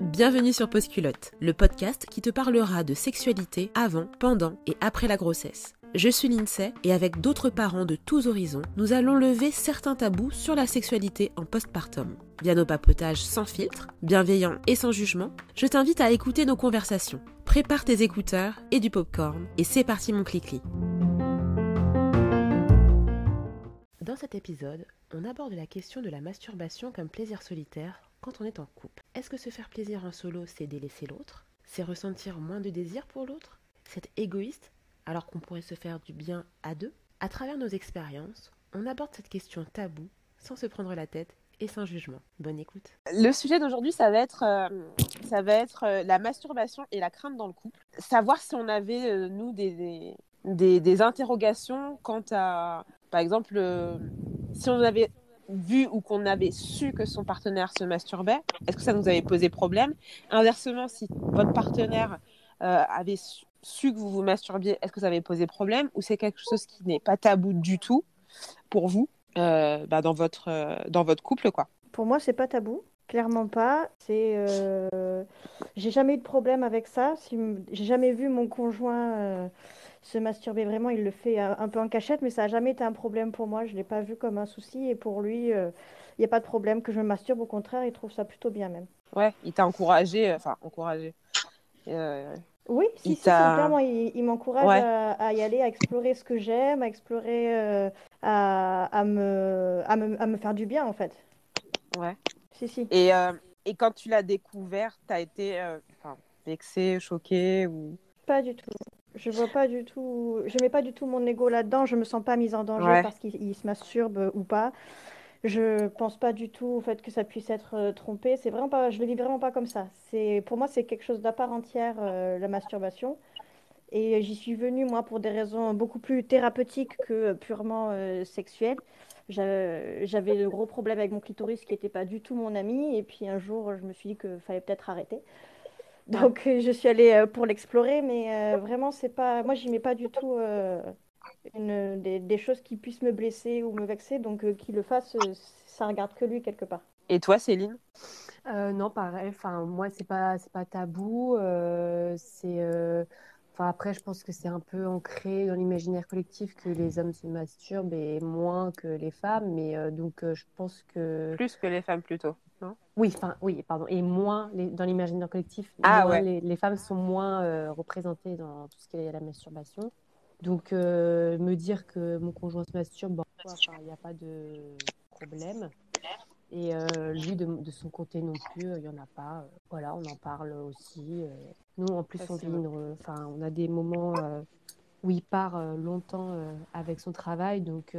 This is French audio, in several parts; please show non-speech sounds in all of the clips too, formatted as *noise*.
Bienvenue sur Postculotte, le podcast qui te parlera de sexualité avant, pendant et après la grossesse. Je suis Lindsay et avec d'autres parents de tous horizons, nous allons lever certains tabous sur la sexualité en postpartum. Via nos papotages sans filtre, bienveillants et sans jugement, je t'invite à écouter nos conversations. Prépare tes écouteurs et du popcorn et c'est parti mon clic Dans cet épisode, on aborde la question de la masturbation comme plaisir solitaire quand on est en couple. Est-ce que se faire plaisir en solo, c'est délaisser l'autre? C'est ressentir moins de désir pour l'autre? C'est égoïste alors qu'on pourrait se faire du bien à deux? À travers nos expériences, on aborde cette question taboue sans se prendre la tête et sans jugement. Bonne écoute. Le sujet d'aujourd'hui, ça va être, euh, ça va être euh, la masturbation et la crainte dans le couple. Savoir si on avait, euh, nous, des, des, des, interrogations quant à, par exemple, si on avait vu ou qu'on avait su que son partenaire se masturbait, est-ce que ça nous avait posé problème? Inversement, si votre partenaire euh, avait su, que vous vous masturbiez, est-ce que ça avait posé problème? Ou c'est quelque chose qui n'est pas tabou du tout pour vous euh, bah, dans, votre, euh, dans votre couple quoi? Pour moi, c'est pas tabou. Clairement pas. C'est, j'ai jamais eu de problème avec ça. Si j'ai jamais vu mon conjoint se masturber vraiment, il le fait un peu en cachette, mais ça n'a jamais été un problème pour moi. Je ne l'ai pas vu comme un souci et pour lui, il n'y a pas de problème que je me masturbe. Au contraire, il trouve ça plutôt bien même. Ouais, il t'a encouragé, enfin encouragé. Euh... Oui, si, si, clairement, il, m'encourage à, y aller, à explorer ce que j'aime, à explorer, euh, à, à, me, à, me, à, me, faire du bien en fait. Ouais. Si, si. Et, euh, et quand tu l'as découvert, tu as été euh, vexé, choqué ou... Pas du tout. Je vois pas du tout, je mets pas du tout mon ego là-dedans. Je me sens pas mise en danger parce qu'il se masturbe ou pas. Je pense pas du tout au fait que ça puisse être euh, trompé. C'est vraiment pas, je le vis vraiment pas comme ça. C'est, pour moi, c'est quelque chose d'à part entière euh, la masturbation. Et j'y suis venue moi pour des raisons beaucoup plus thérapeutiques que purement euh, sexuelles. J'avais de gros problèmes avec mon clitoris qui n'était pas du tout mon ami. Et puis un jour, je me suis dit qu'il fallait peut-être arrêter. Donc euh, je suis allée euh, pour l'explorer, mais euh, vraiment c'est pas, moi j'y mets pas du tout une, des, choses qui puissent me blesser ou me vexer, donc qu'il le fasse, ça regarde que lui quelque part. Et toi, Céline? Non, pareil. Enfin, moi c'est pas c'est pas tabou. c'est Enfin, après, je pense que c'est un peu ancré dans l'imaginaire collectif que les hommes se masturbent et moins que les femmes. Mais donc, je pense que. Plus que les femmes, plutôt. Oui, enfin, oui, pardon. Et moins dans l'imaginaire collectif, ah, les, femmes sont moins euh, représentées dans tout ce qui est la masturbation. Donc, euh, me dire que mon conjoint se masturbe, il n'y a pas de problème. Et euh, lui, de, son côté non plus, il n'y en a pas. Voilà, on en parle aussi. Nous, en plus, on, enfin, on a des moments où il part longtemps avec son travail. Donc,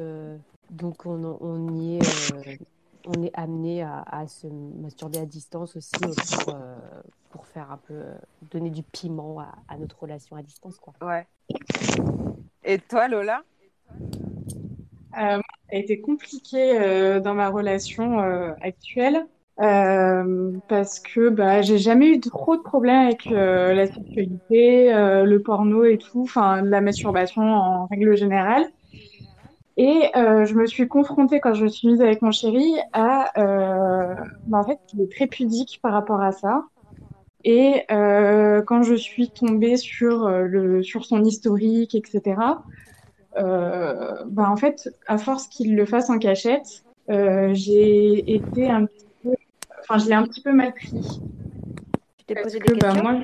donc on, on y est on est amené à, se masturber à distance aussi pour, euh, pour faire un peu euh, donner du piment à, notre relation à distance quoi. Ouais. Et toi Lola? Euh, Ça a été compliqué dans ma relation actuelle parce que bah j'ai jamais eu trop de problèmes avec la sexualité, le porno et tout, enfin la masturbation en règle générale. Et euh, je me suis confrontée quand je me suis mise avec mon chéri à, euh, bah, en fait, il est très pudique par rapport à ça. Et euh, quand je suis tombée sur le sur son historique, etc. Bah, en fait, à force qu'il le fasse en cachette, j'ai été un petit peu, enfin, je l'ai un petit peu mal pris. Tu t'es posé des bah, questions? moi,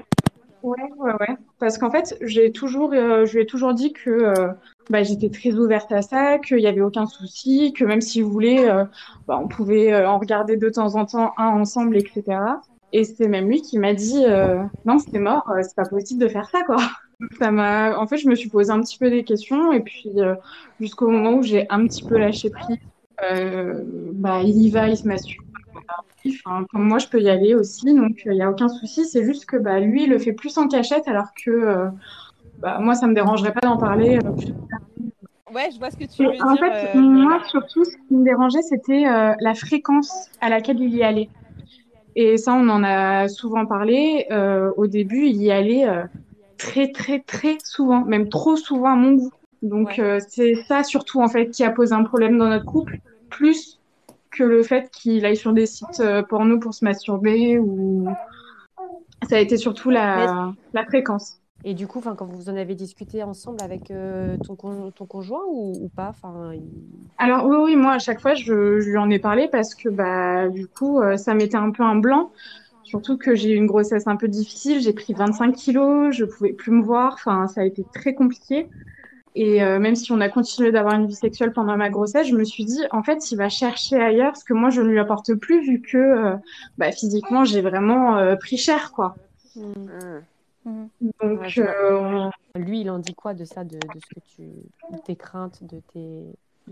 Ouais, ouais, ouais. Parce qu'en fait, j'ai toujours, euh, je lui ai toujours dit que euh, bah, j'étais très ouverte à ça, qu'il n'y avait aucun souci, que même si vous voulez, euh, bah, on pouvait en regarder de temps en temps un ensemble, etc. Et c'est même lui qui m'a dit non, c'est mort, c'est pas possible de faire ça, quoi. *laughs* Ça m'a, en fait, je me suis posé un petit peu des questions et puis jusqu'au moment où j'ai un petit peu lâché prise, bah, il y va, il se masturbe comme moi, je peux y aller aussi, donc il n'y a aucun souci. C'est juste que bah, lui, il le fait plus en cachette, alors que euh, bah, moi, ça me dérangerait pas d'en parler. Euh, ouais, je vois ce que tu veux dire. En fait, euh, moi, surtout, ce qui me dérangeait, c'était la fréquence à laquelle il y allait. Et ça, on en a souvent parlé. au début, il y allait très, très, très souvent, même trop souvent à mon goût. Donc, c'est ça surtout, en fait, qui a posé un problème dans notre couple, plus que le fait qu'il aille sur des sites porno pour se masturber ou ça a été surtout la, la fréquence. Et du coup, quand vous en avez discuté ensemble avec euh, ton, ton, conjoint ou, pas Alors oui, oui, moi à chaque fois, je, lui en ai parlé parce que bah, du coup, euh, ça m'était un peu un blanc. Surtout que j'ai eu une grossesse un peu difficile, j'ai pris 25 kilos, je pouvais plus me voir, enfin, ça a été très compliqué. Et euh, même si on a continué d'avoir une vie sexuelle pendant ma grossesse, je me suis dit, en fait, il va chercher ailleurs ce que moi, je ne lui apporte plus, vu que bah, physiquement, j'ai vraiment pris cher, quoi. Mmh. Mmh. Mhm. Donc, euh, lui, il en dit quoi de ça, de, ce que tu, tes craintes, de, tes,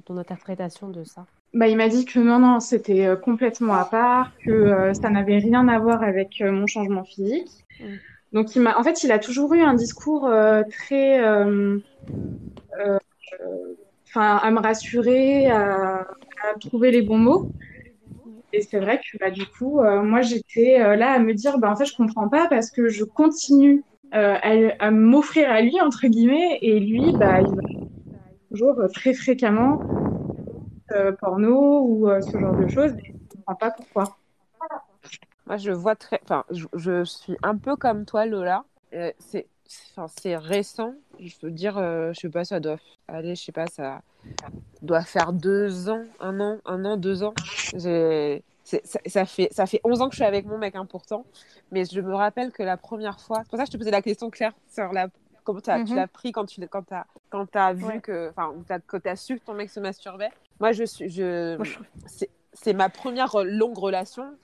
ton interprétation de ça? Bah, il m'a dit que non, non, c'était euh, complètement à part, que euh, ça n'avait rien à voir avec mon changement physique. Mhm. Donc, il en fait, il a toujours eu un discours très, enfin, à me rassurer, à, trouver les bons mots. Et c'est vrai que bah, du coup, euh, moi, j'étais euh, là à me dire, bah, en fait, je comprends pas parce que je continue euh, à, m'offrir à lui, entre guillemets, et lui, bah, il va toujours très fréquemment porno ou ce genre de choses. Et je comprends pas pourquoi. Moi, je vois très. Enfin, je, je suis un peu comme toi, Lola. c'est enfin, c'est récent. Je veux dire, je sais pas, ça doit aller, je sais pas, ça doit faire deux ans, un an, un an, deux ans. J'ai, ça, fait, ça fait 11 ans que je suis avec mon mec, hein, pourtant. Mais je me rappelle que la première fois, c'est pour ça que je te posais la question, Claire, sur la, comment tu mhm. l'as pris quand tu quand as, quand as vu que, enfin, quand as su que ton mec se masturbait. Moi, je suis, je, c'est ma première longue relation.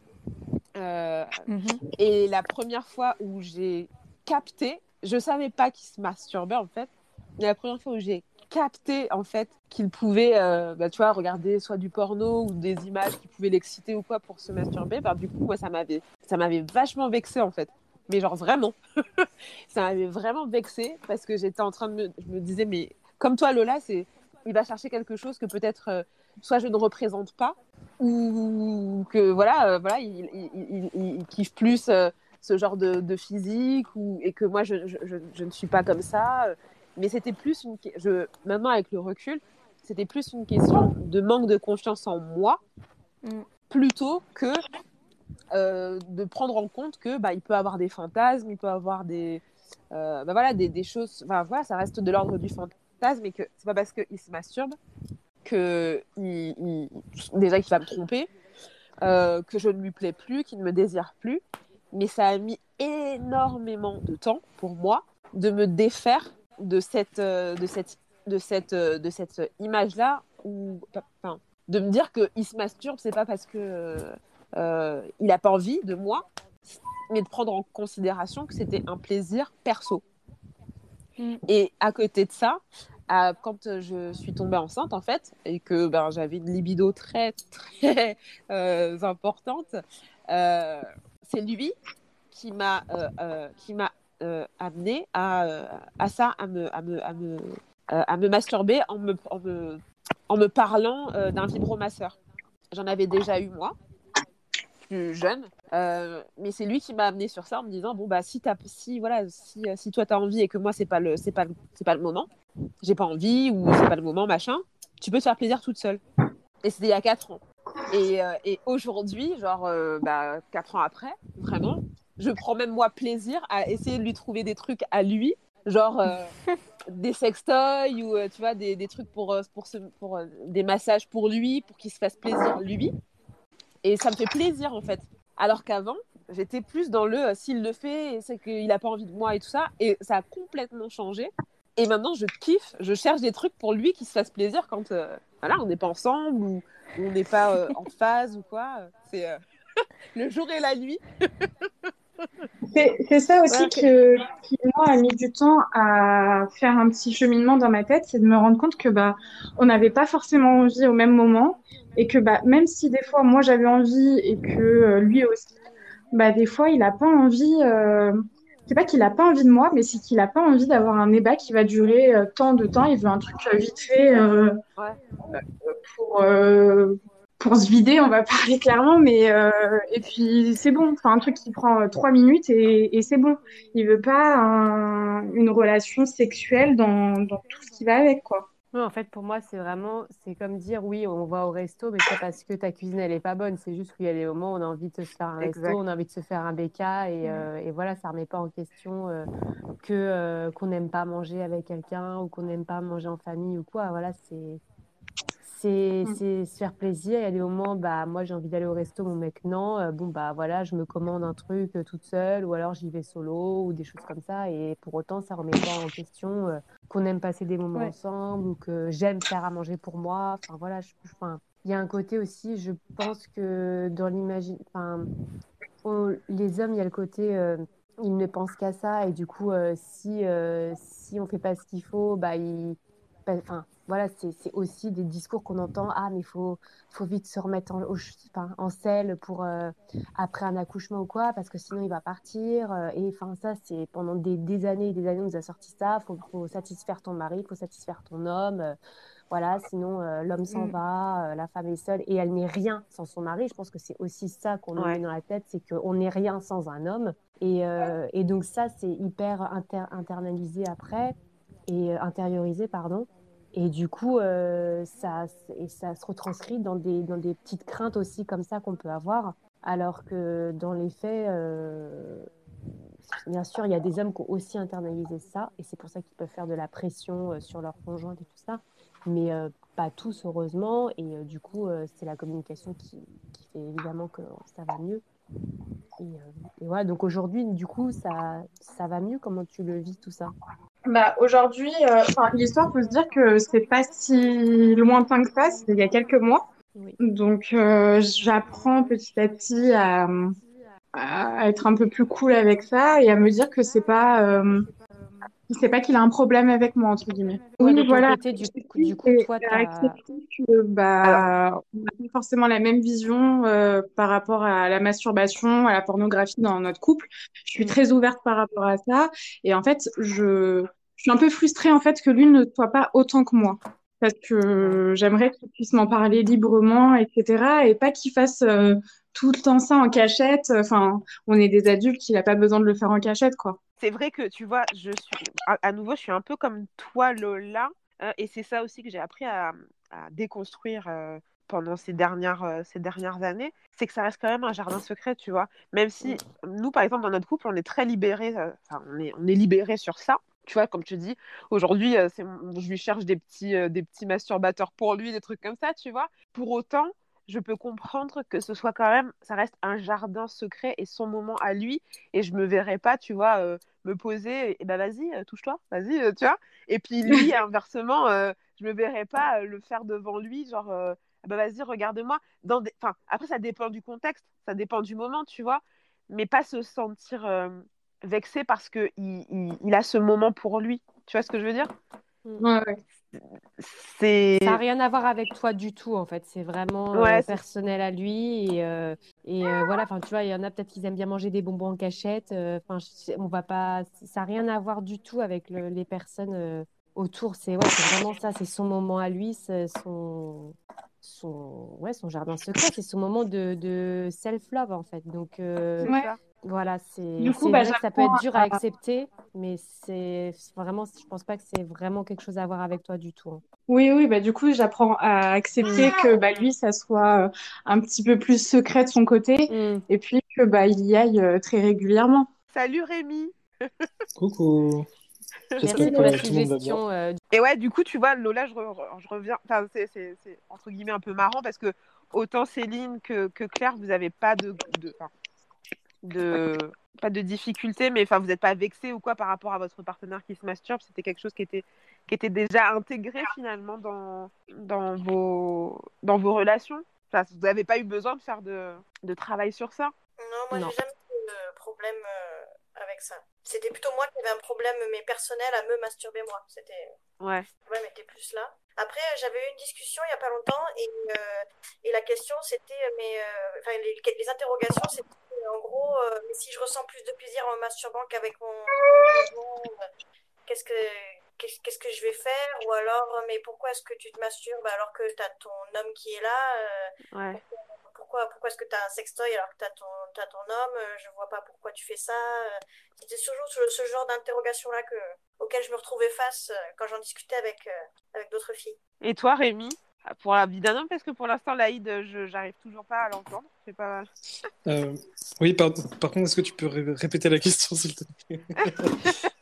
Euh, mhm. Et la première fois où j'ai capté, je savais pas qu'il se masturbait en fait. Mais la première fois où j'ai capté en fait qu'il pouvait, euh, bah, tu vois, regarder soit du porno ou des images qui pouvaient l'exciter ou quoi pour se masturber, bah, du coup, moi, ça m'avait, ça m'avait vachement vexé en fait. Mais genre vraiment, *laughs* ça m'avait vraiment vexé parce que j'étais en train de me, je me disais, mais comme toi, Lola, c'est, il va chercher quelque chose que peut-être euh, soit je ne représente pas ou que voilà, euh, voilà, il, il, il, kiffe plus ce genre de, de, physique ou et que moi je, je, je, ne suis pas comme ça mais c'était plus une. Je, maintenant, avec le recul, c'était plus une question de manque de confiance en moi, mm. plutôt que euh, de prendre en compte que bah, il peut avoir des fantasmes, il peut avoir des. Euh, bah, voilà, des, des choses. Enfin, voilà, ça reste de l'ordre du fantasme et que c'est pas parce qu'il se masturbe que il, déjà qu'il va me tromper, euh, que je ne lui plais plus, qu'il ne me désire plus. Mais ça a mis énormément de temps pour moi de me défaire de cette, euh, de cette, de cette, euh, de cette image-là, ou enfin, de me dire qu'il se masturbe, c'est pas parce que euh, il n'a pas envie de moi, mais de prendre en considération que c'était un plaisir perso. Mm. Et à côté de ça, quand je suis tombée enceinte, en fait, et que ben, j'avais une libido très, très *laughs* importante, c'est lui qui m'a qui m'a euh, amené à, euh, à, ça, à me, à me, à me, euh, à me masturber en me, en me, en me parlant d'un vibromasseur. J'en avais déjà eu moi, plus jeune, mais c'est lui qui m'a amené sur ça en me disant bon bah si as, si voilà si, si toi tu as envie et que moi c'est pas le c'est pas c'est pas le moment, j'ai pas envie ou c'est pas le moment machin, tu peux te faire plaisir toute seule. Et c'était il y a 4 ans. Et, et aujourd'hui, genre bah, 4 ans après, vraiment, je prends même moi plaisir à essayer de lui trouver des trucs à lui, genre euh, *laughs* des sextoys ou euh, tu vois des, des trucs pour euh, pour, pour des massages pour lui, pour qu'il se fasse plaisir lui. Et ça me fait plaisir en fait. Alors qu'avant, j'étais plus dans le s'il le fait, c'est qu'il n'a pas envie de moi et tout ça. Et ça a complètement changé. Et maintenant, je kiffe, je cherche des trucs pour lui qui se fasse plaisir quand voilà, on n'est pas ensemble ou, ou on n'est pas en *laughs* phase ou quoi. C'est *laughs* le jour et la nuit. *laughs* C'est ça aussi que, qui, moi, a mis du temps à faire un petit cheminement dans ma tête, c'est de me rendre compte que bah, on n'avait pas forcément envie au même moment et que bah, même si des fois, moi, j'avais envie et que euh, lui aussi, bah, des fois, il n'a pas envie. Euh... C'est pas qu'il n'a pas envie de moi, mais c'est qu'il n'a pas envie d'avoir un débat qui va durer euh, tant de temps. Il veut un truc vite fait pour, pour se vider, on va *laughs* parler clairement, mais euh, et puis c'est bon, enfin un truc qui prend euh, trois minutes et, et c'est bon. Il veut pas une relation sexuelle dans, dans, tout ce qui va avec, quoi. en fait, pour moi, c'est vraiment, c'est comme dire, oui, on va au resto, mais c'est parce que ta cuisine, elle est pas bonne. C'est juste qu'il y a des moments où on a envie de se faire un resto, on a envie de se faire un et, euh, et voilà, ça remet pas en question euh, que qu'on n'aime pas manger avec quelqu'un ou qu'on n'aime pas manger en famille ou quoi. Voilà, c'est c'est mm. se faire plaisir. Il y a des moments, bah, moi j'ai envie d'aller au resto, mon mec non. Euh, bon, bah voilà, je me commande un truc euh, toute seule ou alors j'y vais solo ou des choses comme ça. Et pour autant, ça remet pas en question euh, qu'on aime passer des moments ensemble ou que j'aime faire à manger pour moi. Enfin voilà, il y a un côté aussi, je pense que dans l'imagine, enfin, les hommes, il y a le côté, ils ne pensent qu'à ça et du coup, si si on fait pas ce qu'il faut, bah ils, bah, enfin voilà, c'est aussi des discours qu'on entend. Ah, mais il faut, faut vite se remettre en, en selle pour euh, après un accouchement ou quoi, parce que sinon il va partir. Euh, et enfin, ça, c'est pendant des, années et des années, on nous a sorti ça. Il faut, satisfaire ton mari, il faut satisfaire ton homme. Euh, voilà, sinon l'homme s'en mm. va, la femme est seule et elle n'est rien sans son mari. Je pense que c'est aussi ça qu'on nous met dans la tête, c'est qu'on n'est rien sans un homme. Et, et donc ça, c'est hyper internalisé après et intériorisé, pardon. Et du coup, euh, ça, et ça se retranscrit dans des, dans des petites craintes aussi comme ça qu'on peut avoir. Alors que dans les faits, euh, bien sûr, il y a des hommes qui ont aussi internalisé ça. Et c'est pour ça qu'ils peuvent faire de la pression euh, sur leur conjointe et tout ça. Mais pas tous, heureusement. Et du coup, c'est la communication qui, fait évidemment que ça va mieux. Et, et voilà, donc aujourd'hui, du coup, ça, ça va mieux? Comment tu le vis tout ça? Bah, aujourd'hui, euh, l'histoire peut se dire que c'est pas si lointain que ça, c'est il y a quelques mois. Donc, euh, j'apprends petit à petit à, à, être un peu plus cool avec ça et à me dire que c'est pas, euh, c'est pas qu'il a un problème avec moi entre guillemets. oui, voilà. Côté, du, du coup, toi, que, bah, on n'a pas forcément la même vision euh, par rapport à la masturbation, à la pornographie dans notre couple. Je suis mm. très ouverte par rapport à ça et en fait, je, je suis un peu frustrée en fait que lui ne soit pas autant que moi parce que j'aimerais qu'il puisse m'en parler librement, etc. Et pas qu'il fasse euh, tout le temps ça en cachette. Enfin, on est des adultes, il n'a pas besoin de le faire en cachette, quoi. C'est vrai que, tu vois, je suis, à, nouveau, je suis un peu comme toi, Lola. Hein, et c'est ça aussi que j'ai appris à, déconstruire euh, pendant ces dernières, euh, ces dernières années. C'est que ça reste quand même un jardin secret, tu vois. Même si nous, par exemple, dans notre couple, on est très libérés, enfin, on est, on est libérés sur ça tu vois, comme tu dis, aujourd'hui, euh, je lui cherche des petits, euh, des petits masturbateurs pour lui, des trucs comme ça, tu vois. Pour autant, je peux comprendre que ce soit quand même, ça reste un jardin secret et son moment à lui. Et je me verrais pas, tu vois, euh, me poser et, bah vas-y, touche-toi, vas-y, tu vois. Et puis *laughs* lui, inversement, je me verrais pas le faire devant lui, genre, bah vas-y, regarde-moi. Dans Enfin, après, ça dépend du contexte, ça dépend du moment, tu vois. Mais pas se sentir vexé parce qu'il il, il, a ce moment pour lui. Tu vois ce que je veux dire? Mm. ouais, C'est... Ça n'a rien à voir avec toi du tout, en fait. C'est vraiment euh, personnel à lui. Et, euh, et euh, voilà, enfin, tu vois, il y en a peut-être qui aiment bien manger des bonbons en cachette. Enfin, on va pas... Ça n'a rien à voir du tout avec les personnes autour. C'est ouais, vraiment ça, c'est son moment à lui, son, son, ouais, son jardin secret, c'est son moment de, de self-love, en fait. Donc, voilà, c'est bah, ça peut être dur à, accepter, mais c'est vraiment, je pense pas que c'est vraiment quelque chose à voir avec toi du tout. Hein. Oui, oui, bah du coup, j'apprends à accepter mm. que bah, lui, ça soit euh, un petit peu plus secret de son côté, mm. et puis que bah il y aille euh, très régulièrement. Salut Rémi. *laughs* Coucou. Merci pour la suggestion. Euh, et ouais, du coup, tu vois, Lola, je, je reviens. Enfin, c'est entre guillemets un peu marrant parce que autant Céline que, que Claire, vous n'avez pas de, de de pas de difficulté, mais enfin vous n'êtes pas vexé ou quoi par rapport à votre partenaire qui se masturbe? C'était quelque chose qui était qui était déjà intégré finalement dans dans vos dans vos relations? Enfin, vous n'avez pas eu besoin de faire de, de travail sur ça? Non, moi j'ai jamais eu de problème euh, avec ça. C'était plutôt moi qui avais un problème mais personnel à me masturber moi. C'était ouais. Le problème était plus là. Après, j'avais eu une discussion il n'y a pas longtemps et, euh, et la question c'était, mais euh, enfin les, les interrogations c'était en gros, euh, si je ressens plus de plaisir en masturbant qu'avec mon, euh, qu'est-ce que qu'est-ce que je vais faire? Ou alors, euh, mais pourquoi est-ce que tu te masturbes alors que tu as ton homme qui est là? Pourquoi, pourquoi est-ce que tu as un sextoy alors que tu as ton, as ton homme? Je vois pas pourquoi tu fais ça. C'était toujours ce, ce genre d'interrogation-là que, auxquelles je me retrouvais face quand j'en discutais avec, avec d'autres filles. Et toi, Rémi? Pour la vie d'un homme, parce que pour l'instant, l'Aïd, je j'arrive toujours pas à l'entendre. Pas... oui, par, par contre, est-ce que tu peux répéter la question, s'il te plaît? *laughs*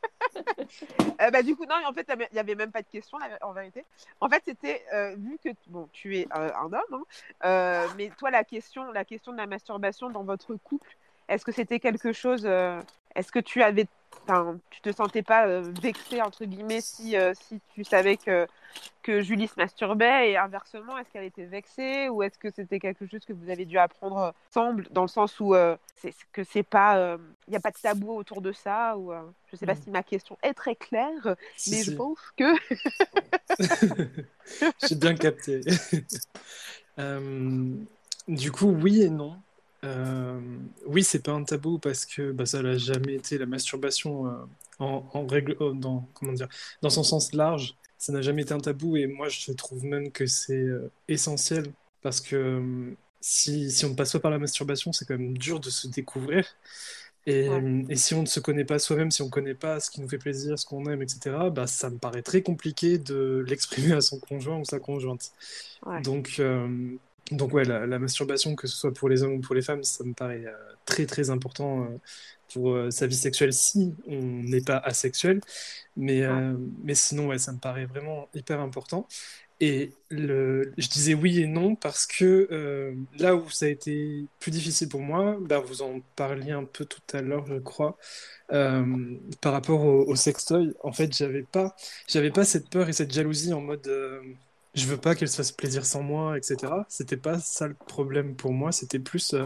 Euh, bah, du coup, non, en fait, il n'y avait même pas de question, en vérité. En fait, c'était, euh, vu que bon, tu es euh, un homme, hein, mais toi, la question, la question de la masturbation dans votre couple, est-ce que c'était quelque chose, est-ce que tu avais tu te sentais pas euh, vexé entre guillemets si, euh, si tu savais que, que Julie se masturbait et inversement est-ce qu'elle était vexée ou est-ce que c'était quelque chose que vous avez dû apprendre ensemble dans le sens où euh, c'est que c'est pas il n'y a pas de tabou autour de ça ou je sais pas mm. si ma question est très claire mais je pense que *laughs* j'ai bien capté. *laughs* Du coup oui et non euh, oui, c'est pas un tabou parce que bah, ça n'a jamais été la masturbation euh, en, règle, euh, dans, comment dire, dans son sens large. Ça n'a jamais été un tabou et moi je trouve même que c'est essentiel parce que si, si, on ne passe pas par la masturbation, c'est quand même dur de se découvrir. Et, et si on ne se connaît pas soi-même, si on ne connaît pas ce qui nous fait plaisir, ce qu'on aime, etc., bah, ça me paraît très compliqué de *laughs* l'exprimer à son conjoint ou sa conjointe. Donc, donc ouais, la, masturbation, que ce soit pour les hommes ou pour les femmes, ça me paraît euh, très très important euh, pour euh, sa vie sexuelle si on n'est pas asexuel. Mais, mais sinon, ouais, ça me paraît vraiment hyper important. Et le, je disais oui et non parce que là où ça a été plus difficile pour moi, ben vous en parliez un peu tout à l'heure, je crois, par rapport au, au sextoy. En fait, j'avais pas, j'avais pas cette peur et cette jalousie en mode je veux pas qu'elle se fasse plaisir sans moi, etc. C'était pas ça le problème pour moi, c'était plus euh,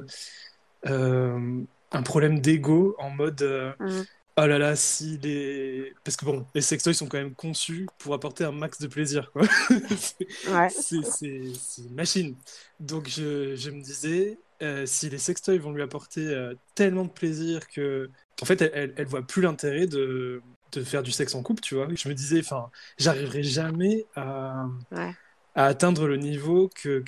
euh, un problème d'ego en mode euh, mm. oh là là, si les. Parce que bon, les sextoys sont quand même conçus pour apporter un max de plaisir, quoi. *laughs* c'est une machine. Donc je, je me disais, si les sextoys vont lui apporter tellement de plaisir que. En fait, elle, elle voit plus l'intérêt de, de faire du sexe en couple, tu vois. Je me disais, enfin, j'arriverai jamais à, à, atteindre le niveau que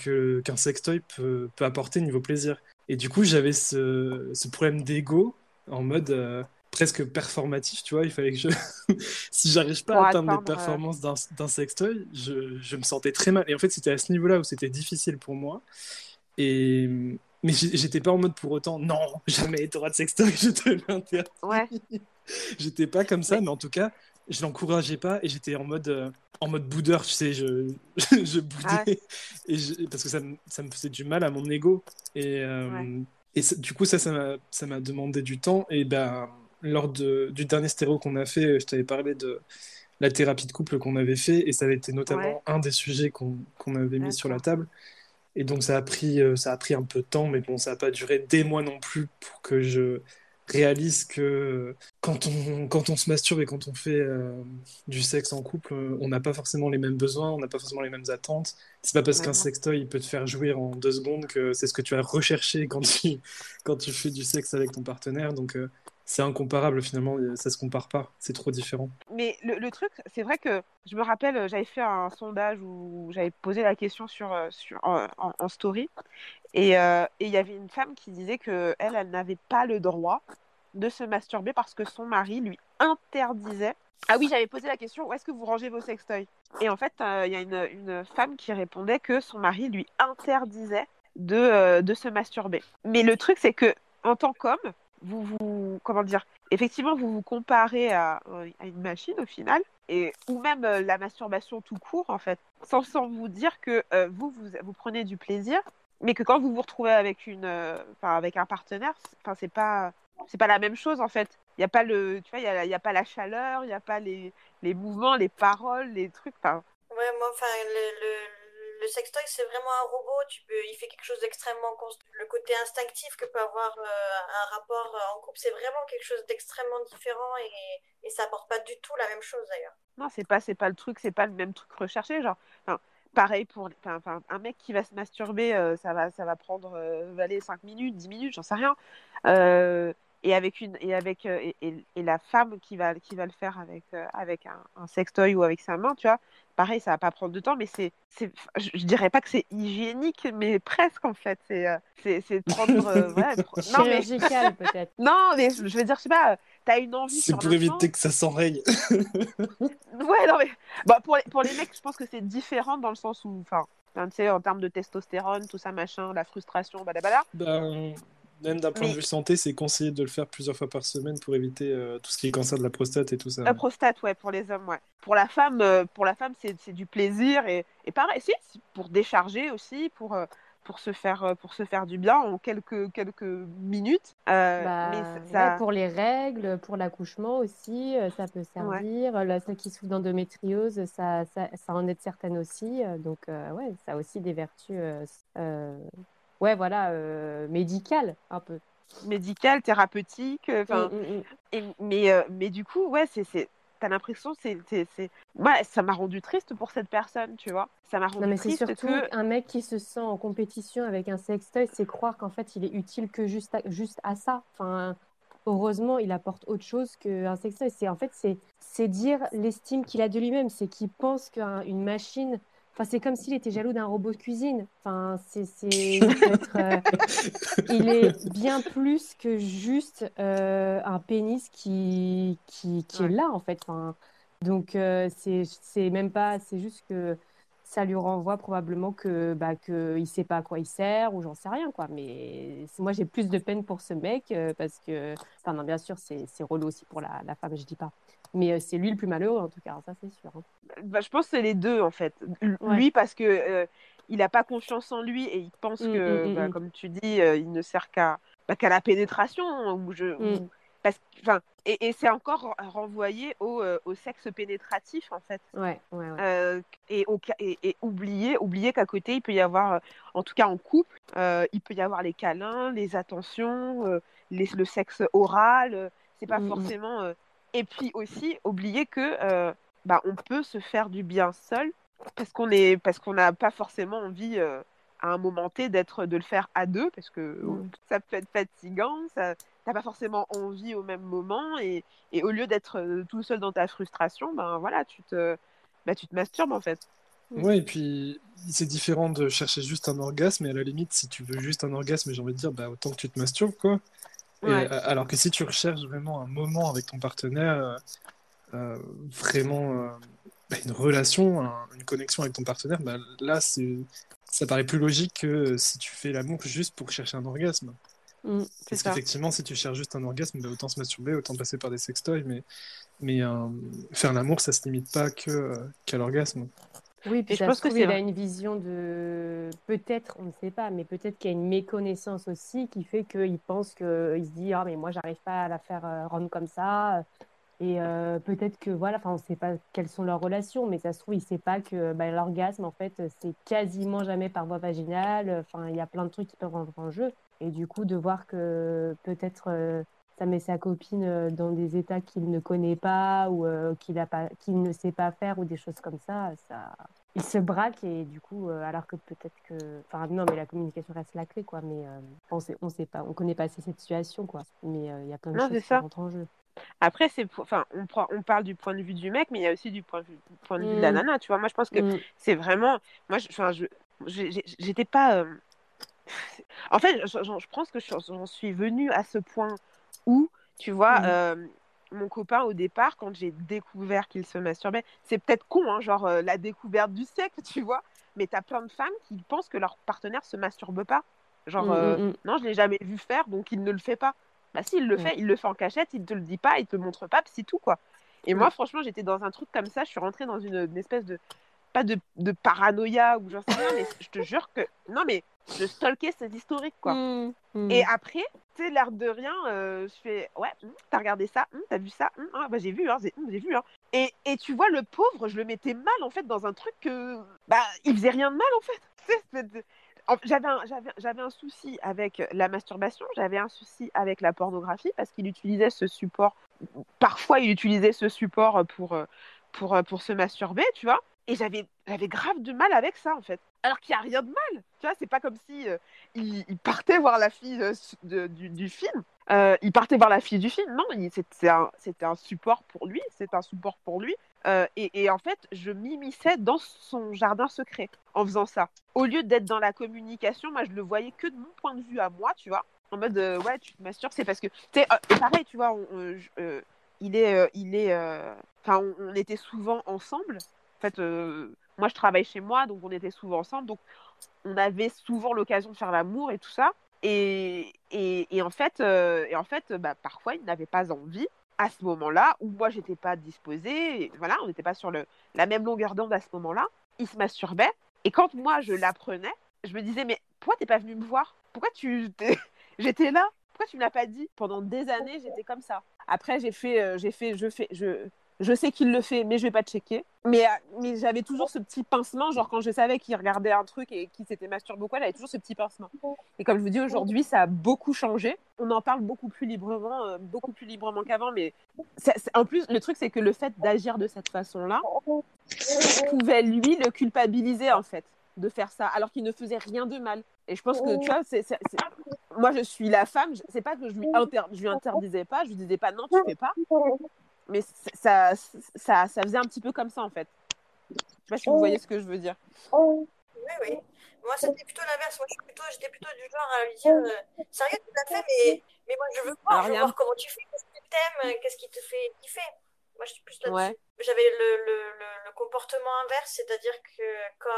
qu'un sextoy peut, peut apporter niveau plaisir. Et du coup, j'avais ce, ce, problème d'ego en mode euh, presque performatif, tu vois. Il fallait que je. *laughs* si j'arrive pas à atteindre les performances d'un sextoy, je, je me sentais très mal. Et en fait, c'était à ce niveau-là où c'était difficile pour moi. Et mais j'étais pas en mode pour autant, non, jamais t'auras de sextoy, *laughs* je te l'interdis. Ouais. *laughs* j'étais pas comme ça, mais... en tout cas, je l'encourageais pas et j'étais en mode, euh, en mode boudeur, tu sais, je, *laughs* je boudais. *laughs* Et parce que ça, ça, me faisait du mal à mon ego. Et, euh, et du coup, ça, ça m'a demandé du temps. Et ben, lors de, du dernier stéréo qu'on a fait, je t'avais parlé de la thérapie de couple qu'on avait fait. Et ça avait été notamment un des sujets qu'on avait mis sur la table. Et donc ça a pris, euh, ça a pris un peu de temps, mais bon, ça n'a pas duré des mois non plus pour que je réalise que quand on, quand on se masturbe et quand on fait euh, du sexe en couple, euh, on n'a pas forcément les mêmes besoins, on n'a pas forcément les mêmes attentes. C'est pas parce qu'un sextoy peut te faire jouir en deux secondes que c'est ce que tu as recherché quand tu, quand tu fais du sexe avec ton partenaire. Donc c'est incomparable finalement, ça se compare pas, c'est trop différent. Mais le, truc, c'est vrai que je me rappelle, j'avais fait un sondage où j'avais posé la question sur, euh, sur, en, story, euh, et il y avait une femme qui disait que elle, elle n'avait pas le droit de se masturber parce que son mari lui interdisait. Ah oui, j'avais posé la question où est-ce que vous rangez vos sextoys? Et en fait, euh, il y a une, une, femme qui répondait que son mari lui interdisait de, de se masturber. Mais le truc, c'est que en tant qu'homme, vous vous comment dire effectivement vous vous comparez à, euh, à une machine au final et ou même euh, la masturbation tout court en fait sans, sans vous dire que euh, vous, vous, vous prenez du plaisir mais que quand vous vous retrouvez avec une avec un partenaire c'est pas c'est pas la même chose en fait il y a pas le tu vois il y a, y a, pas la chaleur il y a pas les, les mouvements les paroles les trucs enfin ouais moi enfin le le sextoy, c'est vraiment un robot. Tu peux, il fait quelque chose d'extrêmement Le côté instinctif que peut avoir euh, un rapport euh, en couple, c'est vraiment quelque chose d'extrêmement différent et, et ça apporte pas du tout la même chose d'ailleurs. Non, c'est pas, c'est pas le truc, c'est pas le même truc recherché. Genre, pareil pour enfin, un mec qui va se masturber, euh, ça va, ça va prendre 5 minutes, 10 minutes, j'en sais rien. Et avec une et avec euh, et, et, la femme qui va qui va le faire avec euh, avec un, un, sextoy ou avec sa main tu vois. Pareil ça va pas prendre de temps mais c'est c'est je, je, dirais pas que c'est hygiénique mais presque en fait c'est euh, c'est c'est prendre *laughs* ouais, non mais *laughs* peut-être. non mais je veux dire je sais pas t'as une envie c'est pour éviter que ça s'enraye. *laughs* Ouais non mais bah, pour les pour les mecs je pense que c'est différent dans le sens où enfin tu sais en termes de testostérone tout ça machin la frustration badabada. Ben même d'un point mais... de vue santé, c'est conseillé de le faire plusieurs fois par semaine pour éviter euh, tout ce qui est cancer de la prostate et tout ça. La prostate, ouais, pour les hommes, ouais. Pour la femme, euh, pour la femme, c'est du plaisir et, et pareil, si, pour décharger aussi, pour euh, pour se faire pour se faire du bien en quelques quelques minutes. Bah, mais ça... ouais, pour les règles, pour l'accouchement aussi, ça peut servir. Ouais. Là, ceux qui souffrent d'endométriose, ça, ça, ça, en aide certaines aussi. Donc ouais, ça a aussi des vertus ouais, voilà, euh, médical un peu. Médical, thérapeutique, enfin, mmh, mmh, mmh. mais, euh, mais du coup, ouais, c'est, c'est, t'as l'impression, c'est, c'est, c'est, ouais, ça m'a rendu triste pour cette personne, tu vois. Ça m'a rendu non, mais triste c'est surtout que... un mec qui se sent en compétition avec un sextoy, c'est croire qu'en fait, il est utile que juste à, juste à ça. Enfin, heureusement, il apporte autre chose qu'un sextoy. C'est en fait, c'est, c'est dire l'estime qu'il a de lui-même, c'est qu'il pense qu'une machine Enfin, c'est comme s'il était jaloux d'un robot de cuisine. Enfin, c'est, c'est *laughs* être, euh... il est bien plus que juste euh, un pénis qui, qui, qui ouais. est là, en fait. Enfin, donc, euh, c'est, c'est même pas, c'est juste que ça lui renvoie probablement que bah, que il sait pas à quoi il sert ou j'en sais rien quoi mais moi j'ai plus de peine pour ce mec parce que enfin non bien sûr c'est c'est relou aussi pour la, la femme je dis pas mais euh, c'est lui le plus malheureux en tout cas ça c'est sûr hein. bah, je pense que c'est les deux en fait lui ouais. parce que euh, il n'a pas confiance en lui et il pense mmh, que mmh, bah, mmh. comme tu dis il ne sert qu'à bah, la pénétration ou je ou parce et, et c'est encore renvoyé au, euh, au, sexe pénétratif en fait ouais, ouais, ouais. Euh, et, au, et, et, oublier oublier qu'à côté il peut y avoir en tout cas en couple euh, il peut y avoir les câlins les attentions les, le sexe oral c'est pas forcément et puis aussi oublier que bah on peut se faire du bien seul parce qu'on est parce qu'on n'a pas forcément envie à un moment T d'être de le faire à deux parce que mmh. ça peut être fatigant ça t'as pas forcément envie au même moment et, et au lieu d'être euh, tout seul dans ta frustration ben voilà tu te bah, tu te masturbes en fait ouais et puis c'est différent de chercher juste un orgasme et à la limite si tu veux juste un orgasme j'ai envie de dire bah autant que tu te masturbes quoi ouais. et, alors que si tu recherches vraiment un moment avec ton partenaire euh, euh, vraiment euh, une relation un, une connexion avec ton partenaire bah, là ça paraît plus logique que si tu fais l'amour juste pour chercher un orgasme Mmh, Parce qu'effectivement, si tu cherches juste un orgasme, bah, autant se masturber, autant passer par des sextoys, mais, mais euh, faire l'amour, ça se limite pas euh, qu'à l'orgasme. Oui, puis je pense que il a une vision de peut-être, on ne sait pas, mais peut-être qu'il y a une méconnaissance aussi qui fait qu'il pense qu'il se dit ah mais moi j'arrive pas à la faire euh, rendre comme ça et euh, peut-être que voilà, enfin on ne sait pas quelles sont leurs relations, mais ça se trouve il sait pas que bah, l'orgasme en fait c'est quasiment jamais par voie vaginale. Enfin il y a plein de trucs qui peuvent rentrer en jeu. Et du coup, de voir que peut-être euh, ça met sa copine euh, dans des états qu'il ne connaît pas ou euh, qu'il ne sait pas faire ou des choses comme ça, ça... il se braque et du coup, euh, alors que peut-être que. Enfin, non, mais la communication reste la clé, quoi. Mais on sait, on sait pas, on connaît pas assez cette situation, quoi. Mais il y a plein de non, choses qui rentrent en jeu. Après, c'est, enfin, on, prend, on parle du point de vue du mec, mais il y a aussi du point de vue, point de, vue Mmh. de la nana, tu vois. Moi, je pense que Mmh. c'est vraiment, moi, je, enfin, je, j'étais pas. En fait, je, je pense que j'en suis venue à ce point où, tu vois, Mmh. euh, mon copain, au départ, quand j'ai découvert qu'il se masturbait, c'est peut-être con, hein, genre euh, la découverte du siècle, tu vois, mais t'as plein de femmes qui pensent que leur partenaire se masturbe pas. Genre, Mmh, euh, mmh, mmh. non, je l'ai jamais vu faire, donc il ne le fait pas. Bah, si, il le fait, il le fait en cachette, il te le dit pas, il te le montre pas, c'est tout, quoi. Et moi, franchement, j'étais dans un truc comme ça, je suis rentrée dans une, une espèce de. Pas de, de paranoïa ou j'en sais rien, mais je te jure que. Non, mais je stalkais cet historique, quoi. Mmh. Mmh. Et après, tu sais, l'air de rien, euh, je fais Ouais, hum, t'as regardé ça, t'as vu ça, ah, bah, j'ai vu, hein, j'ai vu. Hein. Et, et tu vois, le pauvre, je le mettais mal, en fait, dans un truc que. Bah, il faisait rien de mal, en fait. *laughs* J'avais un, j'avais- un souci avec la masturbation, j'avais un souci avec la pornographie parce qu'il utilisait ce support. Parfois, il utilisait ce support pour, euh, pour, euh, pour se masturber, tu vois. Et j'avais j'avais grave de mal avec ça, en fait. Alors qu'il n'y a rien de mal. C'est pas comme si euh, il, partait voir la fille euh, du, film. Euh, il partait voir la fille du film. Non, c'était un, support pour lui. C'est un support pour lui. Et, en fait, je m'immisçais dans son jardin secret en faisant ça. Au lieu d'être dans la communication, moi, je le voyais que de mon point de vue à moi, tu vois. En mode, ouais, tu te masturbes, c'est parce que. Tu pareil, tu vois, il est. il est Enfin, on, on, était souvent ensemble. En fait, moi, je travaille chez moi, donc on était souvent ensemble. Donc, on avait souvent l'occasion de faire l'amour et tout ça. Et, et, en fait, euh, et en fait bah, parfois, il n'avait pas envie à ce moment-là, où moi, j'étais pas disposée. voilà, on n'était pas sur le, la même longueur d'onde à ce moment-là. Il se masturbait. Et quand moi, je l'apprenais, je me disais, mais pourquoi t'es pas venu me voir? Pourquoi tu... *laughs* J'étais là? Pourquoi tu me l'as pas dit? Pendant des années, j'étais comme ça. Après, j'ai fait, euh, j'ai fait, je fais, je, je sais qu'il le fait, mais je vais pas checker. Mais, euh, mais j'avais toujours ce petit pincement, genre quand je savais qu'il regardait un truc et qu'il s'était masturbé ou quoi, j'avais toujours ce petit pincement. Et comme je vous dis, aujourd'hui, ça a beaucoup changé. On en parle beaucoup plus librement, euh, beaucoup plus librement qu'avant. Mais en plus, le truc, c'est que le fait d'agir de cette façon-là pouvait lui le culpabiliser en fait de faire ça, alors qu'il ne faisait rien de mal. Et je pense que, tu vois, moi, je suis la femme, c'est pas que je lui, lui interdisais pas, je lui disais pas non, tu fais pas mais ça, ça, ça faisait un petit peu comme ça en fait. Je sais pas si vous voyez ce que je veux dire. Oui, oui. Moi, c'était plutôt l'inverse. Moi, j'étais plutôt, plutôt, du genre à lui dire euh, Sérieux, tout à fait, mais, mais moi, je veux voir, je veux voir comment tu fais, qu'est-ce que tu aimes, qu'est-ce qui te fait kiffer. Moi, je suis plus là-dessus. J'avais le, le, le, comportement inverse, c'est-à-dire que quand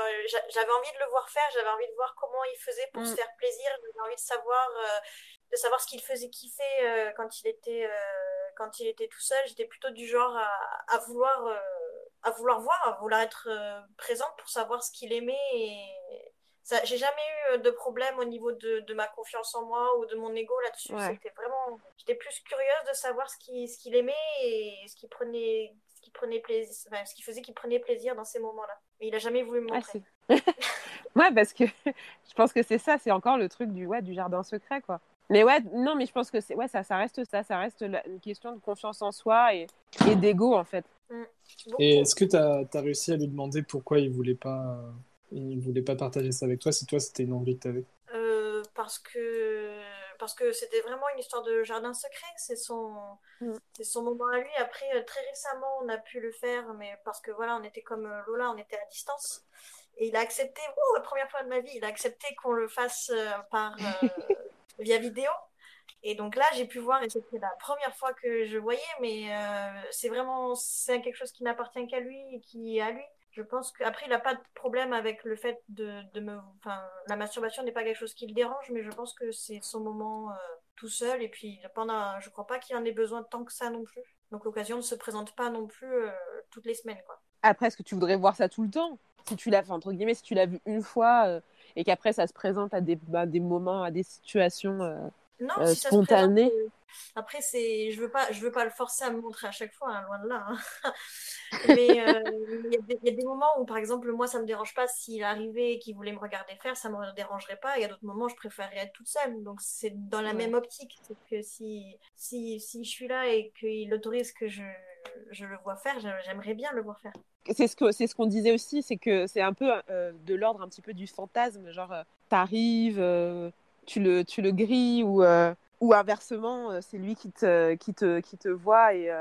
j'avais envie de le voir faire, j'avais envie de voir comment il faisait pour se mm. faire plaisir, j'avais envie de savoir, euh, de savoir ce qu'il faisait kiffer euh, quand il était quand il était tout seul, j'étais plutôt du genre à, vouloir, euh, à vouloir voir, à vouloir être euh, présente pour savoir ce qu'il aimait. Et ça, j'ai jamais eu euh, de problème au niveau de, de, ma confiance en moi ou de mon ego là-dessus. C'était vraiment, j'étais plus curieuse de savoir ce qu'il, ce qu'il aimait et ce qu'il prenait, ce qui prenait plaisir, enfin, ce qui faisait qu'il prenait plaisir dans ces moments-là. Mais il a jamais voulu me montrer. *laughs* ouais, parce que *laughs* je pense que c'est ça, c'est encore le truc du, ouais, du jardin secret, quoi. Mais ouais, non, mais je pense que c'est ouais, ça, ça reste ça, ça reste une question de confiance en soi et, et d'ego en fait. Mm. Et est-ce que tu as, as, réussi à lui demander pourquoi il voulait pas il voulait pas partager ça avec toi si toi c'était une envie que tu avais euh, Parce que parce que c'était vraiment une histoire de jardin secret, c'est son mm. c'est son moment à lui. Après euh, très récemment, on a pu le faire mais parce que voilà, on était comme euh, Lola, on était à distance. Et il a accepté, oh, la première fois de ma vie, il a accepté qu'on le fasse par via vidéo. Et donc là, j'ai pu voir, et c'était la première fois que je voyais, mais euh, c'est vraiment c'est quelque chose qui n'appartient qu'à lui et qui est à lui. Je pense qu'après, il n'a pas de problème avec le fait de, de me. Enfin, la masturbation n'est pas quelque chose qui le dérange, mais je pense que c'est son moment euh, tout seul. Et puis, pendant, je crois pas qu'il en ait besoin tant que ça non plus. Donc, l'occasion ne se présente pas non plus euh, toutes les semaines. Quoi. Après, est-ce que tu voudrais voir ça tout le temps? Si tu l'as, entre guillemets, si tu l'as vu une fois et qu'après ça se présente à des, bah, des moments, à des situations euh, non, euh, spontanées. Euh, après, c'est, je veux pas, je veux pas le forcer à me montrer à chaque fois, hein, loin de là. Hein. *laughs* Mais il y, a des moments où, par exemple, moi, ça me dérange pas s'il arrivait et qu'il voulait me regarder faire, ça me dérangerait pas. Il y a d'autres moments, je préférerais être toute seule. Donc, c'est dans la même optique. C'est que si, si, si je suis là et qu'il autorise que je, je le vois faire, j'aimerais bien le voir faire c'est ce que c'est ce qu'on disait aussi, c'est que c'est un peu euh, de l'ordre un petit peu du fantasme, genre euh, t'arrives, euh, tu le tu le grilles ou ou inversement, c'est lui qui te qui te qui te voit et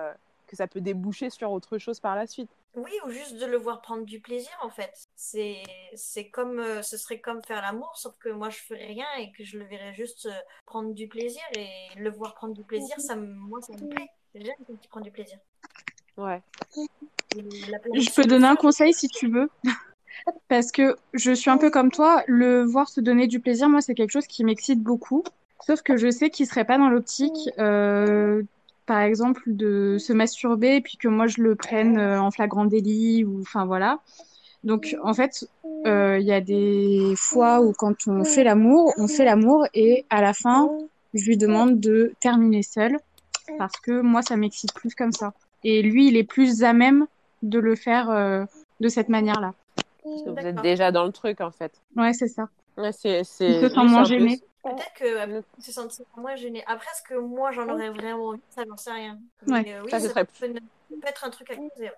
que ça peut déboucher sur autre chose par la suite. Oui, ou juste de le voir prendre du plaisir en fait. C'est c'est comme ce serait comme faire l'amour, sauf que moi je ferais rien et que je le verrais juste prendre du plaisir et le voir prendre du plaisir, ça moi ça me plaît. J'aime quand il prend du plaisir. Ouais. Je peux donner un conseil si tu veux. *laughs* Parce que je suis un peu comme toi, le voir se donner du plaisir, moi, c'est quelque chose qui m'excite beaucoup. Sauf que je sais qu'il serait pas dans l'optique, euh, par exemple, de se masturber et puis que moi je le prenne euh, en flagrant délit ou, enfin voilà. Donc en fait, euh, il y a des fois où quand on fait l'amour, on fait l'amour et à la fin, je lui demande de terminer seul parce que moi ça m'excite plus comme ça. Et lui, il est plus à même de le faire euh, de cette manière-là. Parce que vous êtes déjà dans le truc, en fait. Ouais, c'est ça. Ouais, c'est, c'est... Il se sent moins gêné. Peut-être que euh, se sentir moins gêné. Après, est-ce que moi, j'en aurais vraiment envie Ça, j'en sais rien. Ouais. Euh, oui, ça, ça, peut, être un truc à causer.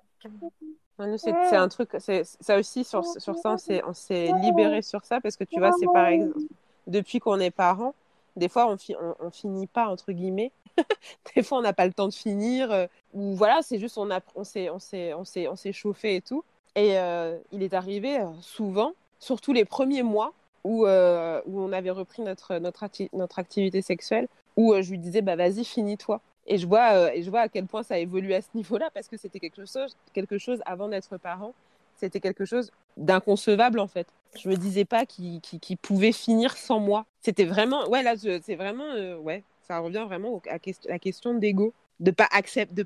c'est, c'est un truc, c'est, ça aussi, sur, sur ça, on s'est, on s'est libéré sur ça parce que tu vois, c'est par exemple, depuis qu'on est parents, Des fois, on, on, on, finit pas, entre guillemets. *laughs* des fois, on n'a pas le temps de finir. Euh, ou voilà, c'est juste, on, on s'est on on on chauffé et tout. Et euh, il est arrivé souvent, surtout les premiers mois, où, où on avait repris notre, notre, notre activité sexuelle, où je lui disais, bah vas-y, finis-toi. Et je, vois, et je vois à quel point ça a évolué à ce niveau-là, parce que c'était quelque chose, quelque chose avant d'être parent c'était quelque chose d'inconcevable en fait. Je me disais pas qu'il pouvait finir sans moi. C'était vraiment, ouais, là, c'est vraiment, euh, ouais, ça revient vraiment à la question d'ego, de pas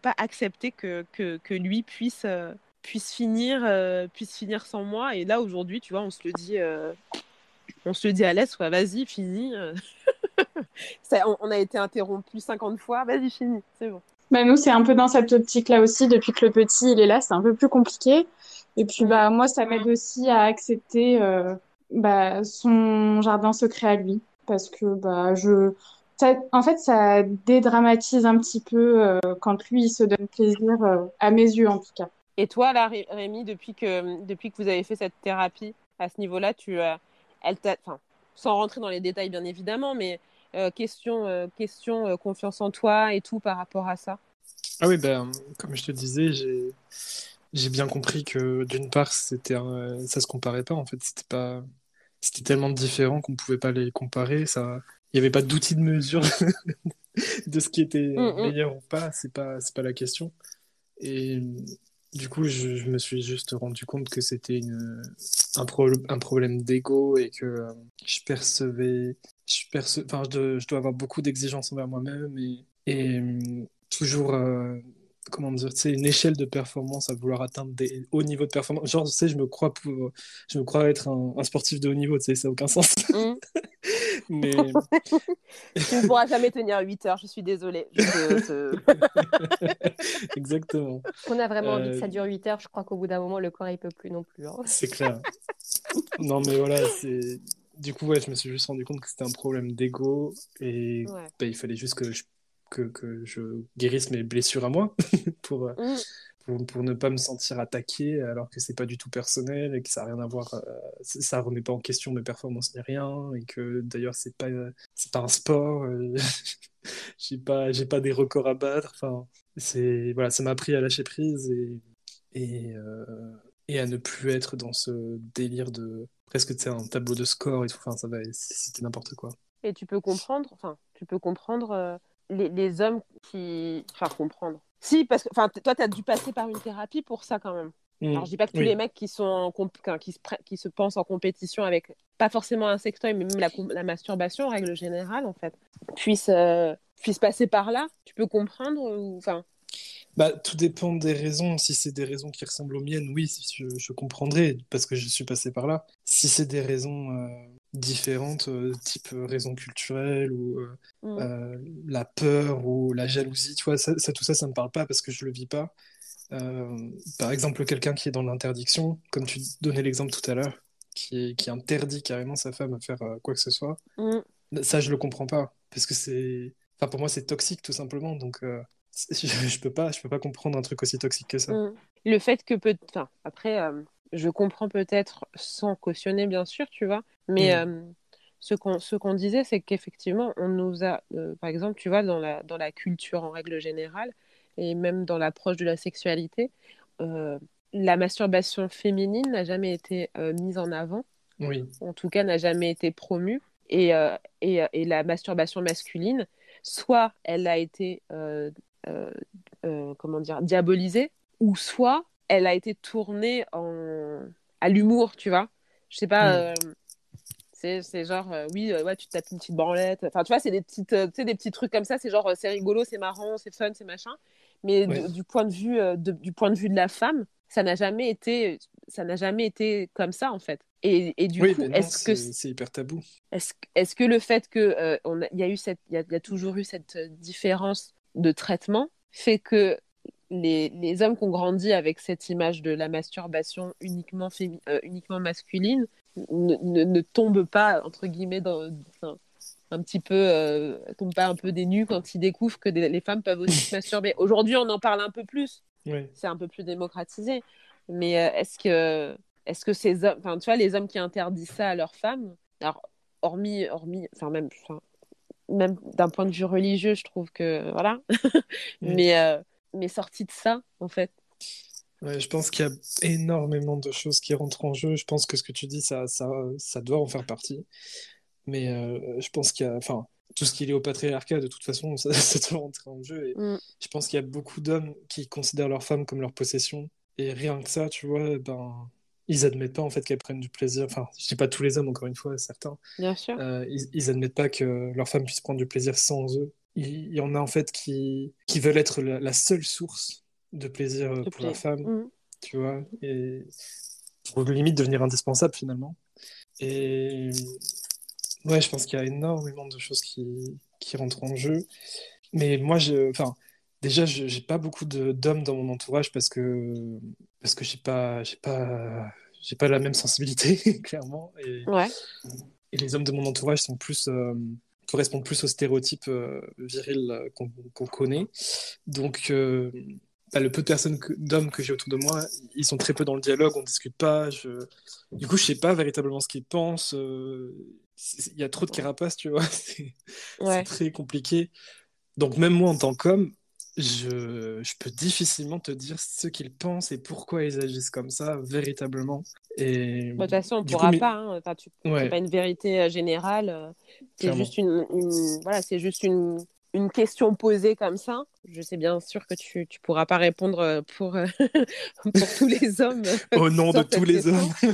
pas accepter que, lui puisse, euh, euh, puisse finir sans moi. Et là, aujourd'hui, tu vois, on se le dit, on se le dit à l'aise, soit vas-y, finis. *laughs* on, on, a été interrompu 50 fois, vas-y, finis, c'est bon. Bah, nous, c'est un peu dans cette optique-là aussi. Depuis que le petit il est là, c'est un peu plus compliqué. Et puis, bah, moi, ça m'aide aussi à accepter euh, bah, son jardin secret à lui. Parce que, bah, je. En fait, ça dédramatise un petit peu euh, quand lui, il se donne plaisir, euh, à mes yeux en tout cas. Et toi, là, Rémi, depuis que, depuis que vous avez fait cette thérapie, à ce niveau-là, tu, elle enfin, sans rentrer dans les détails, bien évidemment, mais question, question confiance en toi et tout par rapport à ça? Ah oui, ben, comme je te disais, j'ai j'ai bien compris que d'une part, c'était ça se comparait pas en fait, c'était pas c'était tellement différent qu'on pouvait pas les comparer, ça il y avait pas d'outil de mesure *laughs* de ce qui était mm, mm. meilleur ou pas, c'est pas c'est pas la question. Et du coup, je, me suis juste rendu compte que c'était une, un, un problème d'ego et que je percevais, je, perce, enfin, je, je, dois avoir beaucoup d'exigences envers moi-même et, et toujours euh, comment dire, c'est une échelle de performance à vouloir atteindre des hauts niveaux de performance. Genre, tu sais, je me crois pour, je me crois être un, sportif de haut niveau, tu sais, ça n'a aucun sens. Mm. *laughs* Mais *laughs* tu ne pourras jamais tenir 8 heures, je suis désolée. *laughs* Exactement. On a vraiment envie que ça euh, dure 8 heures, je crois qu'au bout d'un moment, le corps il peut plus non plus. Hein. C'est clair. non, mais voilà, c'est du coup, ouais, je me suis juste rendu compte que c'était un problème d'ego et bah, il fallait juste que je que, que je guérisse mes blessures à moi *laughs* pour, euh, mm. pour, pour, ne pas me sentir attaqué alors que c'est pas du tout personnel et que ça a rien à voir, euh, ça remet pas en question mes performances ni rien et que d'ailleurs c'est pas, c'est pas un sport, euh, *laughs* j'ai pas, j'ai pas des records à battre. Enfin, c'est, voilà, ça m'a appris à lâcher prise et, et, et à ne plus être dans ce délire de presque un tableau de score et tout. Enfin, ça va, c'était n'importe quoi. Et tu peux comprendre, enfin, tu peux comprendre les, hommes qui. Enfin, comprendre. Si, parce que toi, tu as dû passer par une thérapie pour ça quand même. Mmh. Alors, je dis pas que tous les mecs qui, sont qui, se qui se pensent en compétition avec, pas forcément un sextoy, mais même la, la masturbation, en règle générale, en fait, puissent, euh, puissent passer par là. Tu peux comprendre ou... enfin, bah, tout dépend des raisons. Si c'est des raisons qui ressemblent aux miennes, oui, je, je comprendrai parce que je suis passé par là. Si c'est des raisons euh, différentes, euh, type euh, raison culturelle ou euh, mm. la peur ou la jalousie, tu vois, ça, tout ça, ça me parle pas parce que je le vis pas. par exemple, quelqu'un qui est dans l'interdiction, comme tu donnais l'exemple tout à l'heure, qui, qui interdit carrément sa femme à faire quoi que ce soit, mm. ça, je le comprends pas parce que c'est, enfin, pour moi, c'est toxique tout simplement. Donc, *laughs* je, je, peux pas, je peux pas comprendre un truc aussi toxique que ça. Mm. Le fait que peut, enfin, après je comprends peut-être sans cautionner, bien sûr, tu vois, mais mm. euh, ce qu'on ce qu'on disait, c'est qu'effectivement, on nous a, euh, par exemple, tu vois, dans la, dans la culture en règle générale, et même dans l'approche de la sexualité, euh, la masturbation féminine n'a jamais été mise en avant, oui. en tout cas n'a jamais été promue, et, et, et, la masturbation masculine, soit elle a été, comment dire, diabolisée, ou soit elle a été tournée en... à l'humour, tu vois. Je sais pas, mm. euh, c'est genre, euh, oui, euh, ouais, tu te tapes une petite branlette. Enfin, tu vois, c'est des, petites, des petits trucs comme ça. C'est genre, c'est rigolo, c'est marrant, c'est fun, c'est machin. Mais du, point de vue, de, du point de vue de la femme, ça n'a jamais été, ça n'a jamais été comme ça, en fait. Et, et du coup, est-ce que c'est hyper tabou Est-ce est que le fait que y a eu cette, il y, y, a toujours eu cette différence de traitement fait que les, hommes qui ont grandi avec cette image de la masturbation uniquement, euh, uniquement masculine ne, tombent pas, entre guillemets, dans, un petit peu, euh, tombent pas un peu des nus quand ils découvrent que les femmes peuvent aussi se masturber. *laughs* Aujourd'hui, on en parle un peu plus. C'est un peu plus démocratisé. Mais euh, est-ce que, est-ce que ces hommes, tu vois, les hommes qui interdisent ça à leurs femmes, alors, hormis, hormis, enfin, même, même d'un point de vue religieux, je trouve que voilà. *laughs* mais, euh, mais sorti de ça, en fait. Ouais, je pense qu'il y a énormément de choses qui rentrent en jeu. Je pense que ce que tu dis, ça, ça, ça doit en faire partie. Mais euh, je pense qu'il y a, enfin, tout ce qui est lié au patriarcat, de toute façon, *laughs* ça, ça doit rentrer en jeu. Et Mm. je pense qu'il y a beaucoup d'hommes qui considèrent leur femme comme leur possession. Et rien que ça, tu vois, ben, ils admettent pas en fait qu'elles prennent du plaisir. Enfin, je dis pas tous les hommes, encore une fois, certains. Bien sûr. Euh, ils, ils admettent pas que leur femme puisse prendre du plaisir sans eux. Il, y en a en fait qui, qui veulent être la, la seule source de plaisir De pour la femme, Mm. tu vois, et pour limite devenir indispensable finalement. Et ouais, je pense qu'il y a énormément de choses qui, qui rentrent en jeu. Mais moi, je, enfin, déjà, je j'ai pas beaucoup d'hommes dans mon entourage parce que parce que pas j'ai pas j'ai pas la même sensibilité *laughs* clairement. Et, Ouais. et les hommes de mon entourage sont plus euh, correspondent plus aux stéréotypes euh, virils euh, qu'on connaît. Donc euh, bah, le peu de personnes d'hommes que j'ai autour de moi, ils sont très peu dans le dialogue, on discute pas. Je... Du coup, je sais pas véritablement ce qu'ils pensent. Il y a trop de carapaces, tu vois. *laughs* C'est c'est Ouais. très compliqué. Donc même moi, en tant qu'homme, je, je peux difficilement te dire ce qu'ils pensent et pourquoi ils agissent comme ça, véritablement. Et Bah, De toute façon, on ne coup, pourra mais- pas. Hein. Enfin, tu... Ouais. Pas une vérité euh, générale. euh, C'est juste une, une- voilà, c'est juste une, une question posée comme ça. Je sais bien sûr que tu tu pourras pas répondre euh, pour euh, *laughs* pour tous les hommes. *laughs* Au nom de tous les hommes. *laughs*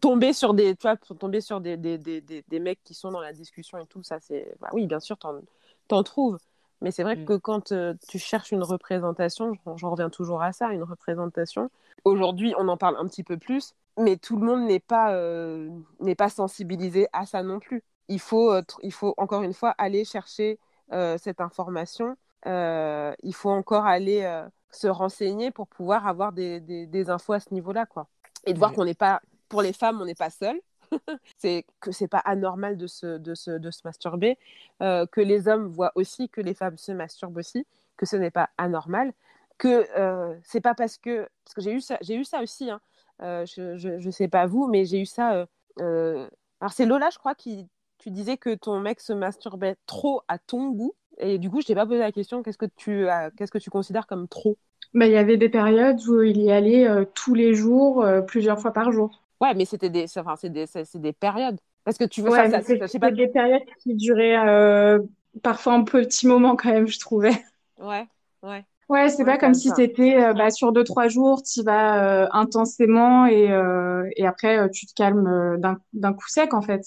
tomber sur des tu vois, tomber sur des, des, des, des, des mecs qui sont dans la discussion et tout ça c'est bah oui bien sûr t'en t'en trouves. Mais c'est vrai Mm. que quand euh, tu cherches une représentation j'en reviens toujours à ça une représentation. Aujourd'hui on en parle un petit peu plus mais tout le monde n'est pas euh, n'est pas sensibilisé à ça non plus. Il faut euh, il faut encore une fois aller chercher cette information. Il faut encore aller se renseigner pour pouvoir avoir des, infos à ce niveau-là quoi. Et de voir qu'on n'est pas pour les femmes on n'est pas seul *laughs* c'est que c'est pas anormal de se, de se, de se masturber euh, que les hommes voient aussi que les femmes se masturbent aussi que ce n'est pas anormal que euh, c'est pas parce que parce que j'ai eu ça j'ai eu ça aussi hein. Euh, je, je je sais pas vous mais j'ai eu ça euh, alors c'est Lola je crois qui tu disais que ton mec se masturbait trop à ton goût et du coup je t'ai pas posé la question qu'est-ce que tu qu'est-ce que tu considères comme trop? Bah, il y avait des périodes où il y allait tous les jours, plusieurs fois par jour. Ouais mais c'était des enfin c'est des c'est des périodes parce que tu veux Ouais, mais ça, je sais pas c'était des périodes qui duraient euh, parfois un petit moment quand même, je trouvais. ouais ouais Ouais, c'est Ouais, pas comme si t'étais euh, bah, sur deux, trois jours, tu vas euh, intensément et, euh, et après euh, tu te calmes euh, d'un d'un coup sec en fait.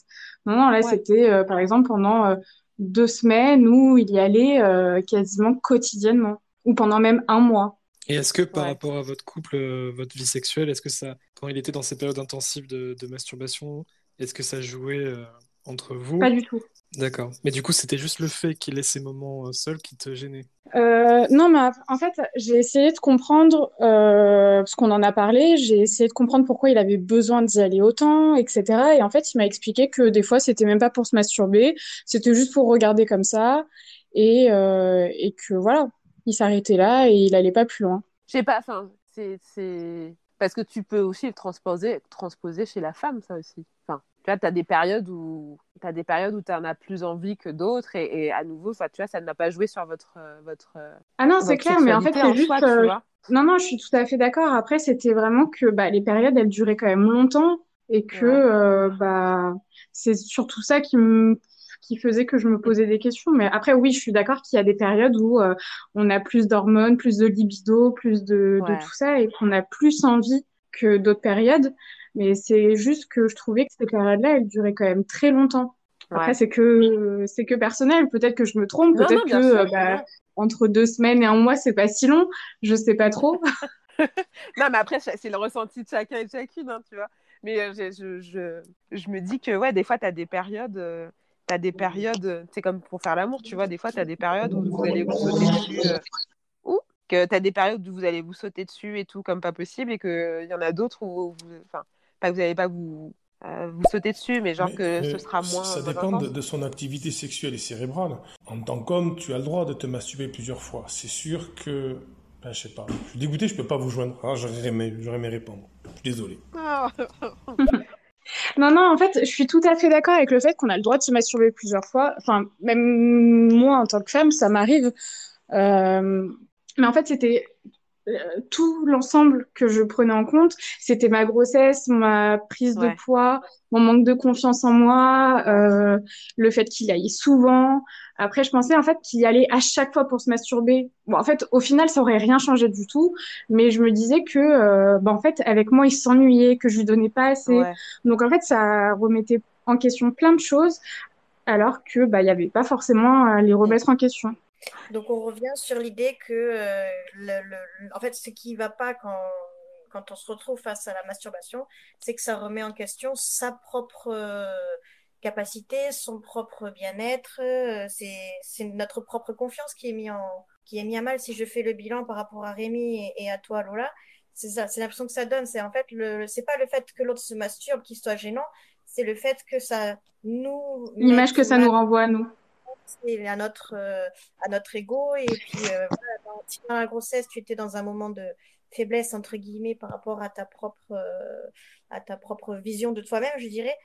Non, non, là Ouais. c'était euh, par exemple pendant deux semaines où il y allait euh, quasiment quotidiennement ou pendant même un mois. Et est-ce que par Ouais. rapport à votre couple, euh, votre vie sexuelle, est-ce que ça, quand il était dans ces périodes intensives de, de masturbation, est-ce que ça jouait euh, entre vous? Pas du tout. D'accord. Mais du coup, c'était juste le fait qu'il ait ces moments euh, seuls qui te gênaient? Euh, non, mais en fait, j'ai essayé de comprendre, parce qu'on en a parlé, j'ai essayé de comprendre pourquoi il avait besoin d'y aller autant, etc. Et en fait, il m'a expliqué que des fois, c'était même pas pour se masturber, c'était juste pour regarder comme ça, et, et que voilà, il s'arrêtait là et il allait pas plus loin. Je sais pas, enfin, c'est, c'est... Parce que tu peux aussi le transposer, transposer chez la femme, ça aussi. Enfin, tu vois, tu as des périodes où tu des périodes où tu en as plus envie que d'autres, et, et à nouveau, enfin, tu vois, ça n'a pas joué sur votre, votre, Ah non, c'est clair, mais en fait, c'est juste, soi, euh, non, non, je suis tout à fait d'accord. Après, c'était vraiment que bah, les périodes, elles duraient quand même longtemps et que Ouais. euh, bah, c'est surtout ça qui me qui faisait que je me posais des questions. Mais après, oui, je suis d'accord qu'il y a des périodes où euh, on a plus d'hormones, plus de libido, plus de, tout ça et qu'on a plus envie que d'autres périodes. Mais c'est juste que je trouvais que ces périodes-là, elles duraient quand même très longtemps. Après, Ouais. c'est que c'est que personnel. Peut-être que je me trompe. Peut-être que sûr, euh, bah, entre deux semaines et un mois, c'est pas si long. Je sais pas trop. *laughs* Non, mais après, c'est le ressenti de chacun et de chacune, hein, tu vois. Mais euh, je, je, je, je me dis que, ouais, des fois, tu as des périodes, euh, tu as des périodes, euh, c'est comme pour faire l'amour, tu vois, des fois, tu as des périodes où vous allez vous sauter dessus, euh, ou que tu as des périodes où vous allez vous sauter dessus et tout comme pas possible, et qu'il y en a d'autres où, vous, enfin, pas que vous n'allez pas vous, euh, vous sauter dessus, mais genre Mais, que euh, ce sera moins. Ça dépend de, son activité sexuelle et cérébrale. En tant qu'homme, tu as le droit de te masturber plusieurs fois. C'est sûr que, ben, je sais pas, je suis dégoûté, je peux pas vous joindre. Ah, j'aurais aimé, aimé répondre. Je suis désolé. *laughs* Non, non, en fait, je suis tout à fait d'accord avec le fait qu'on a le droit de se masturber plusieurs fois. Enfin, même moi, en tant que femme, ça m'arrive. Euh, mais en fait, c'était tout l'ensemble que je prenais en compte. C'était ma grossesse, ma prise de poids, mon manque de confiance en moi, euh, le fait qu'il aille souvent. Après, je pensais en fait qu'il y allait à chaque fois pour se masturber. Bon, en fait, au final, ça aurait rien changé du tout. Mais je me disais que, euh, bah, en fait, avec moi, il s'ennuyait, que je lui donnais pas assez. Donc, en fait, ça remettait en question plein de choses, alors que bah, il y avait pas forcément à les remettre en question. Donc on revient sur l'idée que euh, le, en fait ce qui ne va pas quand, quand on se retrouve face à la masturbation, c'est que ça remet en question sa propre euh, capacité, son propre bien-être, euh, c'est notre propre confiance qui est mis en qui est mis à mal si je fais le bilan par rapport à Rémi et, à toi Lola. C'est ça, c'est l'impression que ça donne. C'est en fait le, c'est pas le fait que l'autre se masturbe qui soit gênant, c'est le fait que ça nous. L'image que ça nous renvoie à nous à notre, euh, à notre ego. Et puis, euh, dans, la grossesse, tu étais dans un moment de faiblesse, entre guillemets, par rapport à ta propre, euh, à ta propre vision de toi-même, je dirais.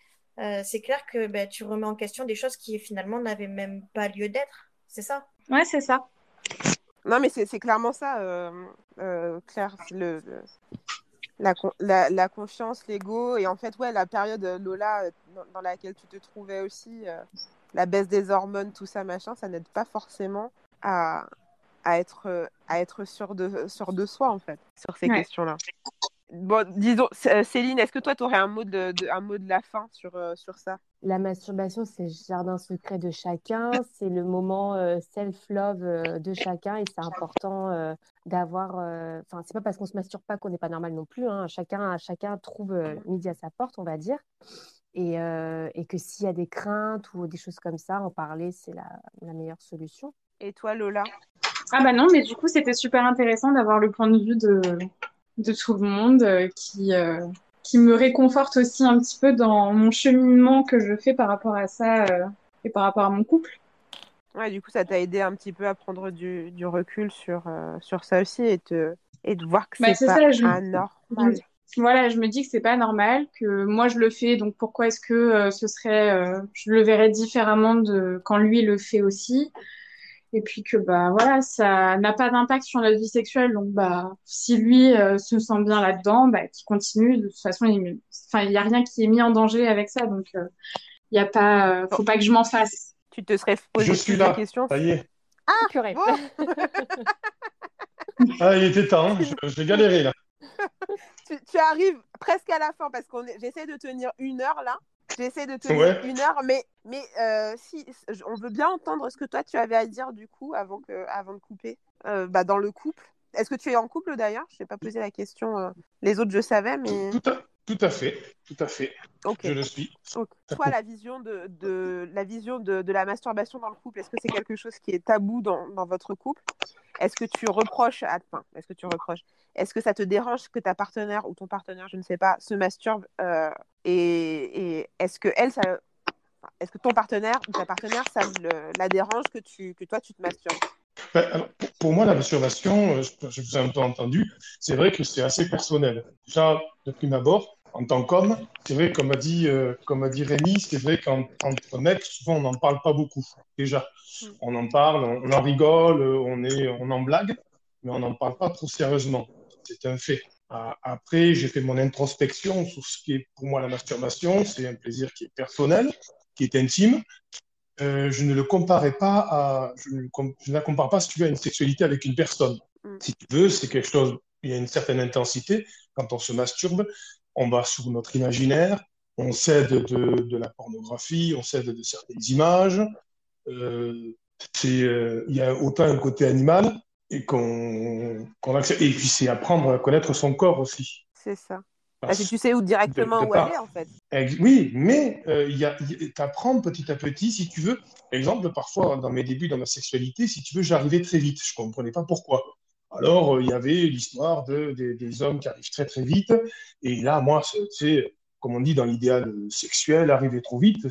c'est clair que ben, tu remets en question des choses qui finalement n'avaient même pas lieu d'être. C'est ça? Ouais, c'est ça. Non, mais c'est clairement ça, Claire. Le, la, la, la, confiance, l'ego, et en fait, ouais, la période, Lola, dans, laquelle tu te trouvais aussi, la baisse des hormones, tout ça, machin, ça n'aide pas forcément à, à, être, à être sûr de, sûr de soi, en fait, sur ces questions-là. Bon, disons, euh, Céline, est-ce que toi, tu aurais un mot de, un mot de la fin sur, euh, sur ça? La masturbation, c'est le jardin secret de chacun, c'est le moment euh, self-love de chacun et c'est important d'avoir. Enfin, c'est pas parce qu'on se masturbe pas qu'on n'est pas normal non plus. Hein. Chacun, chacun trouve midi à sa porte, on va dire. Et, euh, et que s'il y a des craintes ou des choses comme ça, en parler, c'est la, la, meilleure solution. Et toi, Lola? Ah bah non, mais du coup, c'était super intéressant d'avoir le point de vue de, de tout le monde euh, qui, euh, qui me réconforte aussi un petit peu dans mon cheminement que je fais par rapport à ça et par rapport à mon couple. Ouais, du coup, ça t'a aidé un petit peu à prendre du, du recul sur, sur ça aussi et, te, et de voir que bah, c'est pas ça, anormal voilà, je me dis que c'est pas normal, que moi je le fais, donc pourquoi est-ce que euh, ce serait, euh, je le verrais différemment de quand lui le fait aussi, et puis que bah voilà, ça n'a pas d'impact sur notre vie sexuelle, donc bah si lui euh, se sent bien là-dedans, bah qu'il continue. De toute façon, il, enfin il y a rien qui est mis en danger avec ça, donc il y a pas, faut pas que je m'en fasse. Tu te serais posé je suis là. question. Ça y est. Ah, purée. *laughs* ah, il était temps. J'ai galéré là *laughs* tu, arrives presque à la fin parce qu'on j'essaie de tenir une heure là. J'essaie de tenir une heure, mais, mais euh, si on veut bien entendre ce que toi tu avais à dire du coup avant, que, avant de couper euh, bah, dans le couple. Est-ce que tu es en couple d'ailleurs? Je n'ai pas posé la question. Euh, les autres, je savais, mais. Tout à fait, tout à fait. Je le suis. toi, la vision de, de la vision de, de, la masturbation dans le couple, est-ce que c'est quelque chose qui est tabou dans, dans votre couple? Est-ce que tu reproches, à... enfin, est-ce que tu reproches? Est-ce que ça te dérange que ta partenaire ou ton partenaire, je ne sais pas, se masturbe euh, Et, et est-ce que elle, ça, est-ce que ton partenaire ou ta partenaire, ça la dérange que tu, que toi, tu te masturbes? Ben, pour moi, la masturbation, euh, je, vous ai un peu entendu, c'est vrai que c'est assez personnel. Déjà, de prime abord, en tant qu'homme, c'est vrai, comme a dit, euh, comme a dit Rémi, c'est vrai qu'entre mecs, souvent, on n'en parle pas beaucoup. Déjà, mm. on en parle, on, en rigole, on, est, on en blague, mais on n'en parle pas trop sérieusement. C'est un fait. Après, j'ai fait mon introspection sur ce qui est pour moi la masturbation. C'est un plaisir qui est personnel, qui est intime. Euh, je ne le comparais pas à, je ne, je ne, la compare pas, si tu veux, à une sexualité avec une personne. Mm. Si tu veux, c'est quelque chose, il y a une certaine intensité. Quand on se masturbe, on va sur notre imaginaire, on cède de, de la pornographie, on cède de certaines images. Euh, euh, il y a autant un côté animal et qu'on qu accepte. Et puis c'est apprendre à connaître son corps aussi. C'est ça. Parce que tu sais où directement où aller en fait. Oui, mais euh, y a, petit à petit, si tu veux. Exemple, parfois dans mes débuts dans ma sexualité, si tu veux, j'arrivais très vite. Je ne comprenais pas pourquoi. Alors, euh, il y avait l'histoire de, des hommes qui arrivent très très vite. Et là, moi, c'est, comme on dit dans l'idéal sexuel, arriver trop vite,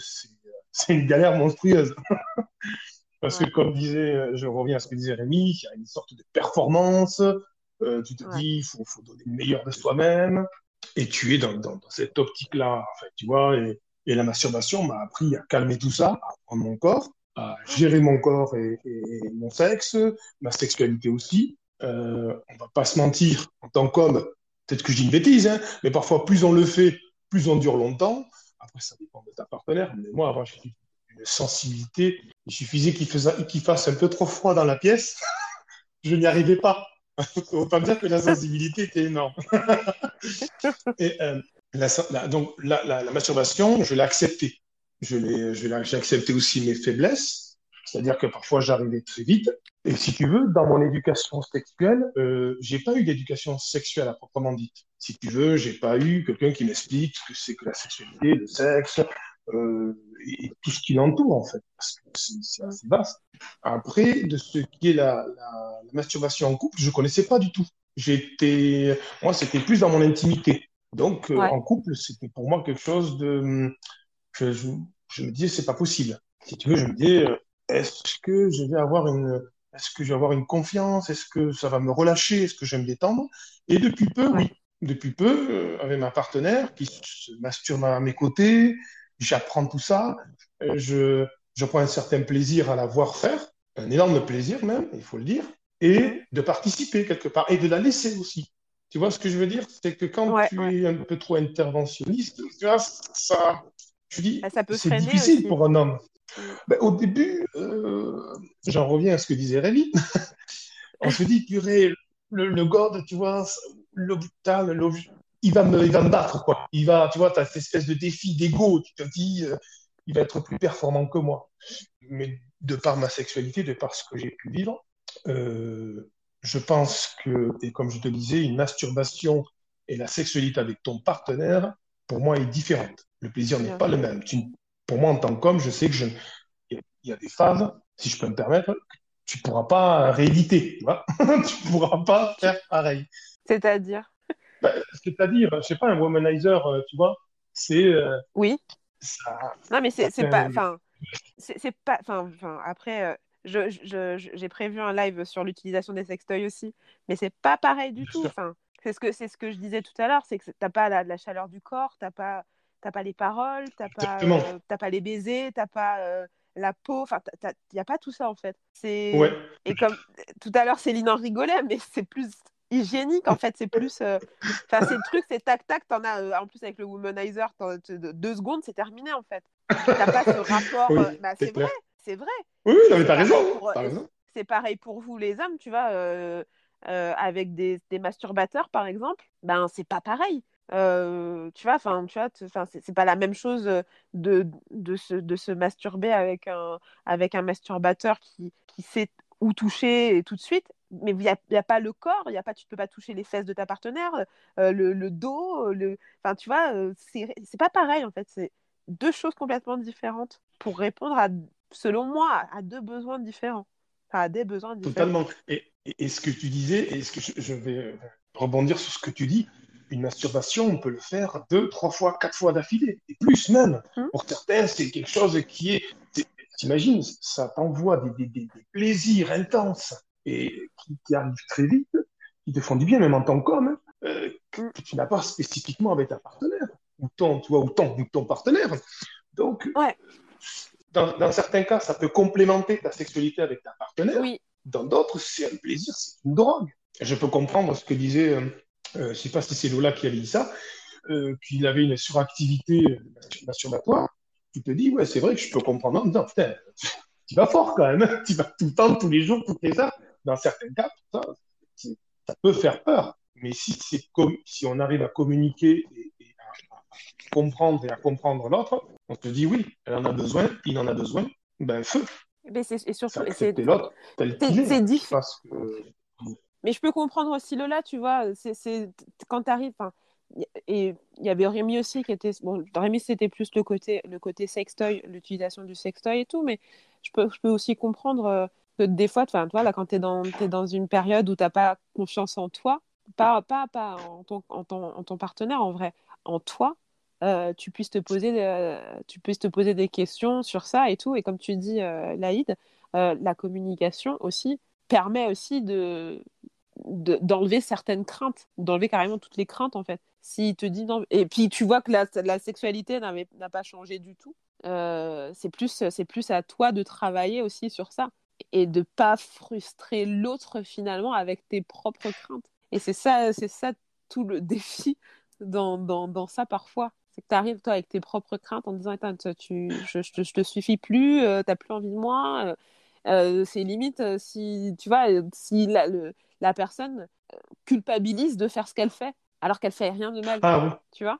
c'est une galère monstrueuse. *laughs* Parce que, comme disait, je reviens à ce que disait Rémi, il y a une sorte de performance. Euh, tu te dis, il faut, faut, donner le meilleur de soi-même. et tu es dans, dans, dans cette optique-là, en fait, tu vois. Et, et la masturbation m'a appris à calmer tout ça, à prendre mon corps, à gérer mon corps et, et mon sexe, ma sexualité aussi. Euh, on va pas se mentir, en tant qu'homme, peut-être que je dis une bêtise, hein, mais parfois plus on le fait, plus on dure longtemps. Après, ça dépend de ta partenaire. Mais moi, avant, j'ai une sensibilité. Il suffisait qu'il fasse un peu trop froid dans la pièce. *laughs* je n'y arrivais pas. *laughs* Autant dire que la sensibilité était énorme. *laughs* et, euh, donc, la, la, masturbation, je l'ai acceptée. J'ai accepté aussi mes faiblesses. C'est-à-dire que parfois, j'arrivais très vite. Et si tu veux, dans mon éducation sexuelle, euh, j'ai pas eu d'éducation sexuelle à proprement dite. Si tu veux, j'ai pas eu quelqu'un qui m'explique ce que c'est que la sexualité, le sexe, euh, et tout ce qui l'entoure en fait, parce que c'est assez vaste. Après, de ce qui est la, la, la, masturbation en couple, je connaissais pas du tout. J'étais, moi, c'était plus dans mon intimité. Donc, euh, en couple, c'était pour moi quelque chose de, je, je, je me disais, c'est pas possible. Si tu veux, je me disais, euh, est-ce que je vais avoir une, est-ce que je vais avoir une confiance? Est-ce que ça va me relâcher? Est-ce que je vais me détendre? Et depuis peu, oui. Depuis peu, euh, avec ma partenaire qui se masturbe à mes côtés, j'apprends tout ça. Euh, je, je prends un certain plaisir à la voir faire, un énorme plaisir même, il faut le dire, et de participer quelque part et de la laisser aussi. Tu vois ce que je veux dire? C'est que quand ouais, tu ouais. es un peu trop interventionniste, tu vois, ça, tu dis, ah, c'est difficile aussi. pour un homme. Ben, au début, euh, j'en reviens à ce que disait Rémi. *laughs* On se dit, purée, le, le God, tu vois, l'hôpital, il va me, il va me battre, quoi. Il va, tu vois, tu as cette espèce de défi d'ego. Tu te dis, euh, il va être plus performant que moi. Mais de par ma sexualité, de par ce que j'ai pu vivre, euh, je pense que, et comme je te disais, une masturbation et la sexualité avec ton partenaire, pour moi, est différente. Le plaisir n'est pas le même. Tu, pour moi, en tant qu'homme, je sais que je, il y a des phases, si je peux me permettre, que tu pourras pas rééditer, tu vois. *laughs* tu pourras pas faire pareil. C'est-à-dire? Bah, C'est-à-dire, je sais pas, un womanizer, euh, tu vois, c'est. Euh, oui. Ça, non, mais c'est pas. Enfin, c'est pas. Enfin, après. Euh, j'ai prévu un live sur l'utilisation des sextoys aussi, mais c'est pas pareil du tout. Enfin, c'est ce que c'est ce que je disais tout à l'heure, c'est que t'as pas la, la, chaleur du corps, t'as pas t'as pas les paroles, t'as pas, euh, pas les baisers, t'as pas euh, la peau, enfin, il n'y a pas tout ça en fait. C'est ouais. et comme tout à l'heure Céline en rigolait, mais *laughs* c'est plus hygiénique en fait, c'est plus, enfin euh... c'est le truc, c'est tac tac, t'en as en plus avec le womanizer, deux secondes, c'est terminé en fait. T'as pas ce rapport, oui, bah, c'est vrai, c'est vrai. Oui, oui mais t'as raison, pour... raison. C'est pareil pour vous les hommes, tu vois. Avec des, des, masturbateurs par exemple, ben c'est pas pareil. Euh, tu vois, enfin, tu vois, c'est pas la même chose de, de, se, de se masturber avec un, avec un masturbateur qui, qui sait où toucher tout de suite, mais il n'y a, pas le corps, y a pas, tu ne peux pas toucher les fesses de ta partenaire, euh, le, le, dos, le, tu vois, c'est pas pareil en fait, c'est deux choses complètement différentes pour répondre à, selon moi, à deux besoins différents, à des besoins différents. Totalement. Et, et, ce que tu disais, et ce que je, je vais rebondir sur ce que tu dis, une masturbation, on peut le faire deux, trois fois, quatre fois d'affilée, et plus même. Mmh. Pour certains, c'est quelque chose qui est. T'imagines, ça t'envoie des, des, des, des, plaisirs intenses et qui, qui, arrivent très vite, qui te font du bien, même en tant qu'homme, euh, que, que, tu n'as pas spécifiquement avec ta partenaire, ou ton, tu vois, ou ton, ou ton partenaire. Donc, ouais. dans, dans, certains cas, ça peut complémenter ta sexualité avec ta partenaire. Oui. Dans d'autres, c'est un plaisir, c'est une drogue. Je peux comprendre ce que disait. Euh, je ne sais pas si c'est Lola qui avait dit ça, euh, qu'il avait une suractivité masturbatoire, tu te dis, ouais, c'est vrai que je peux comprendre en disant, putain, tu vas fort quand même, hein. tu vas tout le temps, tous les jours, toutes les heures. Dans certains cas, ça, ça peut faire peur. Mais si, si on arrive à communiquer et, et à, à, comprendre et à comprendre l'autre, on te dit, oui, elle en a besoin, il en a besoin, ben feu. Mais c'est et surtout, c'est l'autre, c'est différent. Mais je peux comprendre aussi Lola, tu vois, c'est quand tu arrives. Et il y avait Rémi aussi qui était. Bon, Rémi, c'était plus le côté, le côté sextoy, l'utilisation du sextoy et tout, mais je peux, je peux aussi comprendre euh, que des fois, toi, là, quand tu es dans, es dans une période où tu n'as pas confiance en toi, pas, pas, pas en, ton, en, ton, en ton partenaire, en vrai, en toi, euh, tu puisses te poser euh, tu puisses te poser des questions sur ça et tout et comme tu dis euh, Laïd la communication aussi permet aussi de d'enlever certaines craintes, d'enlever carrément toutes les craintes en fait. te dit non, et puis tu vois que la, sexualité n'a pas changé du tout, euh, c'est plus, plus à toi de travailler aussi sur ça et de pas frustrer l'autre finalement avec tes propres craintes. Et c'est ça, c'est ça tout le *laughs* défi dans, dans, dans ça parfois. C'est que tu arrives toi avec tes propres craintes en disant tu, je, je, te suffis plus, euh, t'as plus envie de moi. Euh, c'est limite si tu vois si la, la personne culpabilise de faire ce qu'elle fait alors qu'elle fait rien de mal. Ah, oui. Tu vois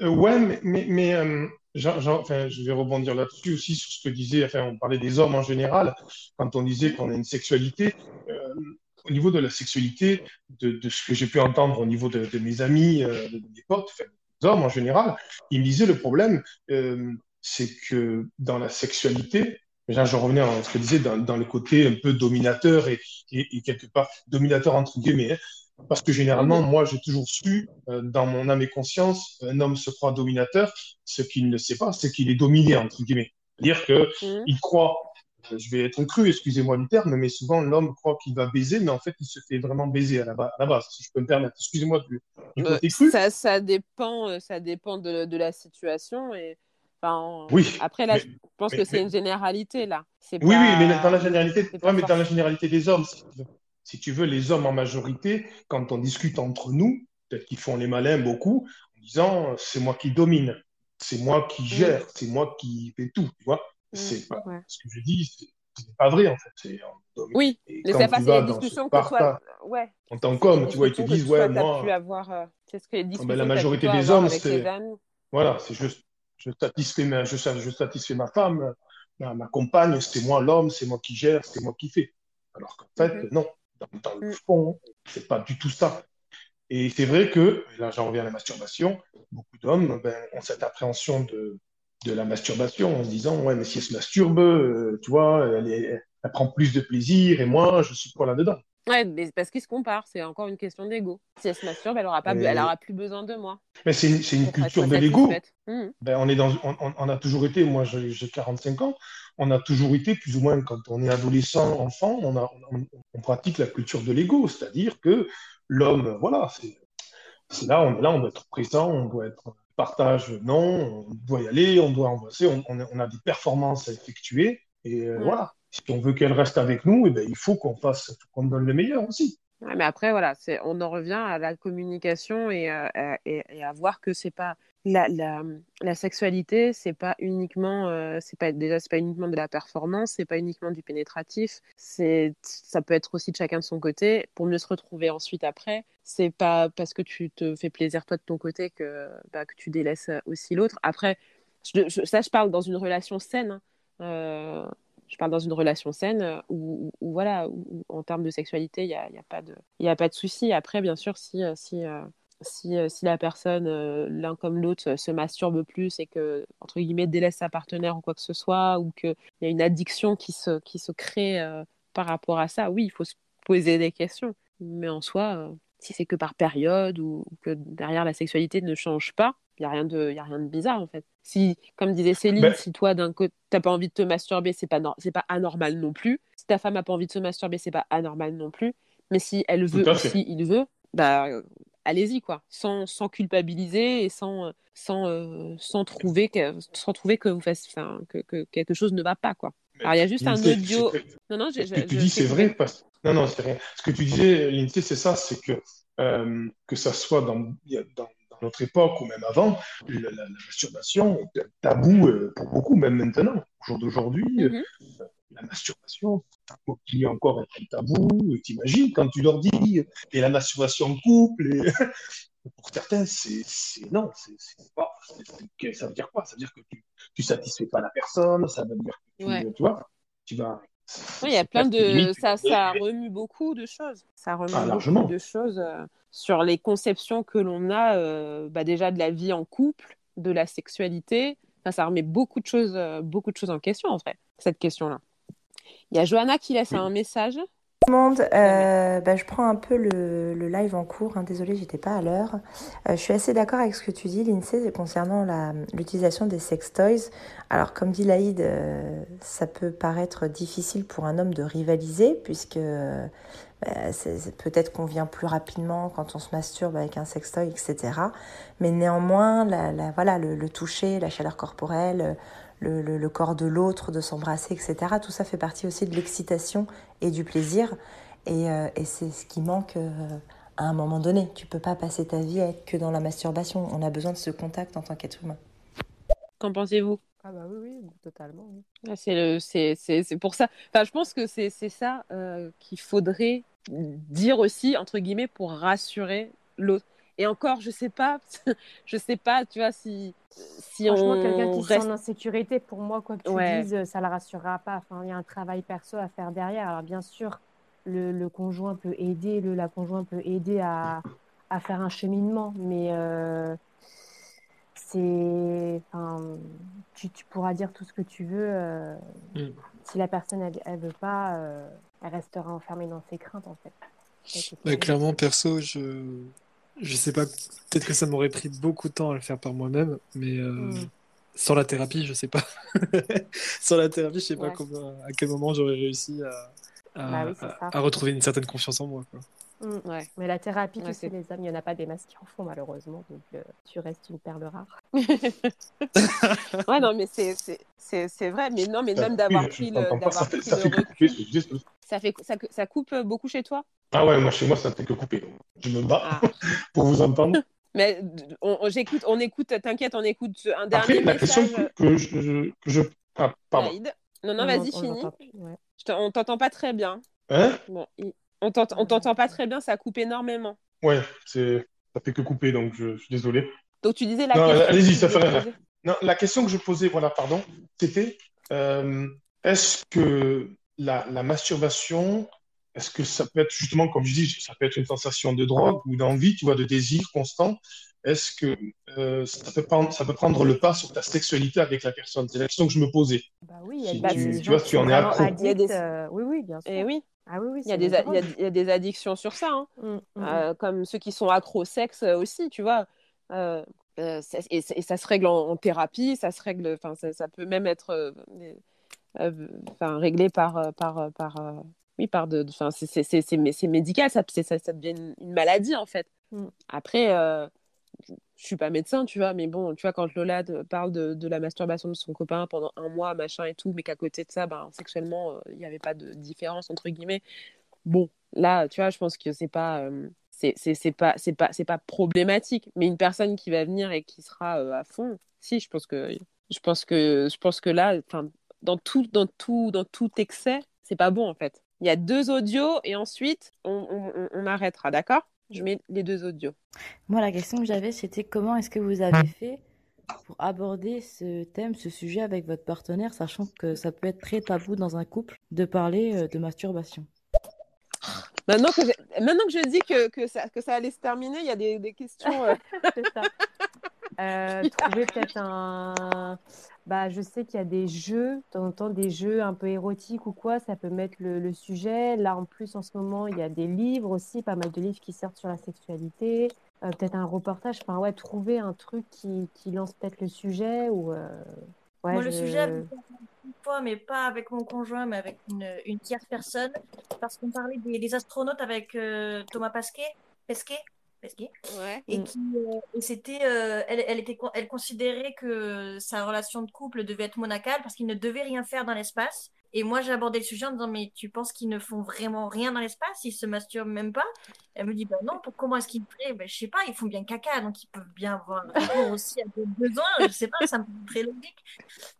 Ouais, mais, mais, mais enfin, je vais rebondir là-dessus aussi sur ce que disait, enfin, on parlait des hommes en général, quand on disait qu'on a une sexualité. Euh, au niveau de la sexualité, de, de ce que j'ai pu entendre au niveau de, de mes amis, euh, de mes potes, enfin, des hommes en général, ils me disaient le problème, euh, c'est que dans la sexualité, Déjà, je revenais à ce que je disais dans, dans, le côté un peu dominateur et, et, et quelque part dominateur entre guillemets. Hein. Parce que généralement, moi, j'ai toujours su, euh, dans mon âme et conscience, un homme se croit dominateur. Ce qu'il ne sait pas, c'est qu'il est dominé, entre guillemets. C'est-à-dire qu'il mmh. croit, euh, je vais être cru, excusez-moi du terme, mais souvent l'homme croit qu'il va baiser, mais en fait, il se fait vraiment baiser à la, à la base, si je peux me permettre. Excusez-moi du, du euh, côté cru. Ça, ça dépend, ça dépend de, de la situation. Et... Enfin, oui. Après, là, je pense que c'est une généralité, là. Oui, oui, mais dans la généralité, ouais, mais dans la généralité des hommes, si tu veux, les hommes en majorité, quand on discute entre nous, peut-être qu'ils font les malins beaucoup, en disant c'est moi qui domine, c'est moi qui gère, c'est moi qui fais tout, tu vois. C'est pas ce que je dis, c'est pas vrai en fait. oui, mais ça passe la discussion que toi, ouais. En tant qu'homme, tu vois, ils te disent ouais, moi. Avoir, euh, c'est ce que les ah, ben, la majorité des hommes, c'est voilà, c'est juste je satisfais ma, je, je satisfais ma femme, ma, ma compagne, c'est moi l'homme, c'est moi qui gère, c'est moi qui fais. Alors qu'en fait, mm-hmm. non, dans, le mm. fond, c'est pas du tout ça. Et c'est vrai que, là j'en reviens à la masturbation, beaucoup d'hommes ben, ont cette appréhension de, de la masturbation en se disant, ouais, mais si elle se masturbe, euh, tu vois, elle, elle, prend plus de plaisir et moi, je suis pas là-dedans. Ouais, mais parce qu'ils se comparent, c'est encore une question d'ego. Si elle se masturbe, elle aura, pas, elle aura plus besoin de moi. Mais c'est une, culture de l'ego. Mm. Ben, on, est dans, on, on, a toujours été, moi j'ai 45 ans, on a toujours été, plus ou moins, quand on est adolescent, enfant, on, a, on, pratique la culture de l'ego, c'est-à-dire que l'homme, voilà, c'est là, on est là, on doit être présent, on doit être partage, non, on doit y aller, on doit embrasser, on, a des performances à effectuer, et euh, voilà. Si on veut qu'elle reste avec nous, eh ben, il faut qu'on fasse, qu'on donne le meilleur aussi. mais après, voilà, on en revient à la communication et, euh, à voir que c'est pas la, sexualité, c'est pas uniquement, euh, pas déjà c'est pas uniquement de la performance, c'est pas uniquement du pénétratif, ça peut être aussi de chacun de son côté pour mieux se retrouver ensuite après. C'est pas parce que tu te fais plaisir toi de ton côté que bah, tu délaisses aussi l'autre. Après, ça je parle dans une relation saine. Hein. Euh, je parle dans une relation saine où, voilà, où, en termes de sexualité, il n'y a, a, pas de, y a pas de souci. Après, bien sûr, si, si si, euh, si la personne, euh, l'un comme l'autre, se masturbe plus et que, entre guillemets, délaisse sa partenaire ou quoi que ce soit, ou qu'il y a une addiction qui se, qui se crée euh, par rapport à ça, oui, il faut se poser des questions. Mais en soi, si c'est que par période ou, que derrière la sexualité ne change pas, il n'y a, rien de, y a rien de bizarre en fait. Si, comme disait Céline, ben si toi d'un côté t'as pas envie de te masturber, c'est pas, c'est pas anormal non plus. Si ta femme a pas envie de se masturber, c'est pas anormal non plus. Mais si elle veut, si il veut, bah allez-y quoi, sans, sans, culpabiliser et sans, sans, euh, sans, trouver que, sans trouver que vous que, que, quelque chose ne va pas quoi. Alors il y a juste un audio. Non non, ce que tu dis c'est vrai parce... Non non c'est rien. Ce que tu disais Lindsay c'est ça, c'est que euh, que ça soit dans, dans, notre époque ou même avant, la, masturbation est tabou euh, pour beaucoup, même maintenant. Au jour d'aujourd'hui, mm-hmm la masturbation, est encore un tabou. T'imagines quand tu leur dis et la masturbation en couple et... *laughs* Pour certains, c'est non, c'est pas. ça veut dire quoi? Ça veut dire que tu, tu satisfais pas la personne. Ça veut dire que tu, tu vois, tu vas. Oui, il y a plein de. ça, ça remue beaucoup de choses. Ça remue ah, beaucoup de choses euh, sur les conceptions que l'on a euh, bah, déjà de la vie en couple, de la sexualité. Enfin, ça remet beaucoup de choses, euh, beaucoup de choses en question en vrai, cette question-là. Il y a Johanna qui laisse un message. Monde, euh, bah, je prends un peu le, le live en cours. Hein. Désolée, j'étais pas à l'heure. Euh, je suis assez d'accord avec ce que tu dis, Lindsay, concernant l'utilisation des sex toys. Alors, comme dit Laïd, euh, ça peut paraître difficile pour un homme de rivaliser, puisque bah, peut-être qu'on vient plus rapidement quand on se masturbe avec un sextoy, etc. Mais néanmoins, la, la, voilà, le, le, toucher, la chaleur corporelle, le, le, le corps de l'autre, de s'embrasser, etc. Tout ça fait partie aussi de l'excitation et du plaisir. Et, euh, et c'est ce qui manque euh, à un moment donné. Tu peux pas passer ta vie à être que dans la masturbation. On a besoin de ce contact en tant qu'être humain. Qu'en pensez-vous? Ah bah oui, oui totalement. Oui. C'est pour ça. Enfin, je pense que c'est ça euh, qu'il faudrait dire aussi, entre guillemets, pour rassurer l'autre. Et encore, je sais pas, *laughs* je sais pas, tu vois, si, si Franchement, on quelqu'un qui reste... sent l'insécurité, pour moi, quoi que tu Ouais. dises, ça la rassurera pas. Enfin, il y a un travail perso à faire derrière. Alors, bien sûr, le, le conjoint peut aider, le, la conjointe peut aider à, à faire un cheminement, mais euh, c'est, enfin, tu, tu pourras dire tout ce que tu veux. euh, Mm. Si la personne, elle, elle veut pas, euh, elle restera enfermée dans ses craintes, en fait. Bah, clairement, perso, je je sais pas, peut-être que ça m'aurait pris beaucoup de temps à le faire par moi-même, mais euh, Mm. sans la thérapie, je sais pas. *laughs* Sans la thérapie, je sais pas comment, à quel moment j'aurais réussi à, à, Bah oui, c'est à- ça. à retrouver une certaine confiance en moi, quoi. Mm. Ouais. Mais la thérapie, Ouais, tu sais, c'est- les hommes, il n'y en a pas des masses qui en font, malheureusement. Donc, euh, tu restes une perle rare. *laughs* *laughs* Ouais, non, mais c'est- c'est c'est- c'est vrai. Mais non, mais Ça même d'avoir pris le, ça fait, pris ça le fait que couper, recul. je suis désolé. Ça, fait, ça, ça coupe beaucoup chez toi? Ah ouais, moi chez moi ça fait que couper. Je me bats Ah. *laughs* pour vous entendre. Mais on, on- j'écoute, on écoute, t'inquiète, on écoute un Après, dernier la question message. que, que je, que. Ah, pardon. Non, non, On vas-y, plus, ouais. Je on t'entend pas très bien. Hein? Bon, il- on t'ent- on t'entend pas très bien, ça coupe énormément. Ouais, c'est... ça fait que couper, donc je, je suis désolé. Donc tu disais la Non, question. allez-y, ça fait rien. Non, la question que je posais, voilà, pardon, c'était euh, est-ce que la, la masturbation, est-ce que ça peut être justement, comme je dis, ça peut être une sensation de drogue ou d'envie, tu vois, de désir constant? Est-ce que euh, ça peut prendre, ça peut prendre le pas sur ta sexualité avec la personne? C'est la question que je me posais. Bah oui, il y a Si des tu- tu vois, sont est vraiment accro. Il y a addicts, des- euh, Oui, oui, bien sûr. Eh oui, Ah oui, oui, il y, a des, des a- il y a- drogues. il y a des addictions sur ça. hein. Mm, mm, mm. Euh, comme ceux qui sont accro au sexe aussi, tu vois. Euh, euh, et, et ça se règle en, en thérapie, ça se règle, enfin, ça, ça peut même être euh, euh, enfin, réglé par, par, par, euh, oui, par de, enfin, c'est c'est- c'est- c'est- c'est médical, ça, ça, ça devient une, une maladie en fait. Mm. Après, euh, je suis pas médecin, tu vois, mais bon, tu vois, quand Lola de- parle de, la masturbation de son copain pendant un mois, machin et tout, mais qu'à côté de ça, ben, sexuellement, euh, il n'y avait pas de différence entre guillemets. Bon, là, tu vois, je pense que c'est pas, euh, c'est pas, pas, pas problématique. Mais une personne qui va venir et qui sera euh, à fond, si, je pense que, je pense que, je pense que là, dans tout, dans tout, dans tout excès, c'est pas bon en fait. Il y a deux audios et ensuite on arrêtera, d'accord? Je mets les deux audios. Moi, la question que j'avais, c'était comment est-ce que vous avez fait pour aborder ce thème, ce sujet avec votre partenaire, sachant que ça peut être très tabou dans un couple de parler euh, de masturbation? Maintenant que, maintenant que je dis que, que, ça, que ça allait se terminer, il y a des, des questions. euh, *laughs* C'est ça. Euh, *laughs* trouver peut-être un. Bah, je sais qu'il y a des jeux, de temps en temps des jeux un peu érotiques ou quoi, ça peut mettre le, le sujet. Là, en plus, en ce moment, il y a des livres aussi, pas mal de livres qui sortent sur la sexualité. Euh, peut-être un reportage, enfin, ouais, trouver un truc qui, qui lance peut-être le sujet ou. euh, Ouais, Moi, le je- sujet, avec- une fois, mais pas avec mon conjoint, mais avec une, une tierce personne, parce qu'on parlait des, des astronautes avec euh, Thomas Pasquet, Pesquet, Pesquet, ouais. et qui, euh, c'était, euh, elle, elle était, elle considérait que sa relation de couple devait être monacale parce qu'il ne devait rien faire dans l'espace. Et moi, j'ai abordé le sujet en disant, mais tu penses qu'ils ne font vraiment rien dans l'espace? Ils se masturbent même pas? Elle me dit, bah non, pour, comment est-ce qu'ils feraient? Ben, je sais pas, ils font bien caca, donc ils peuvent bien avoir recours aussi à des besoins. Je sais pas, ça me paraît très logique.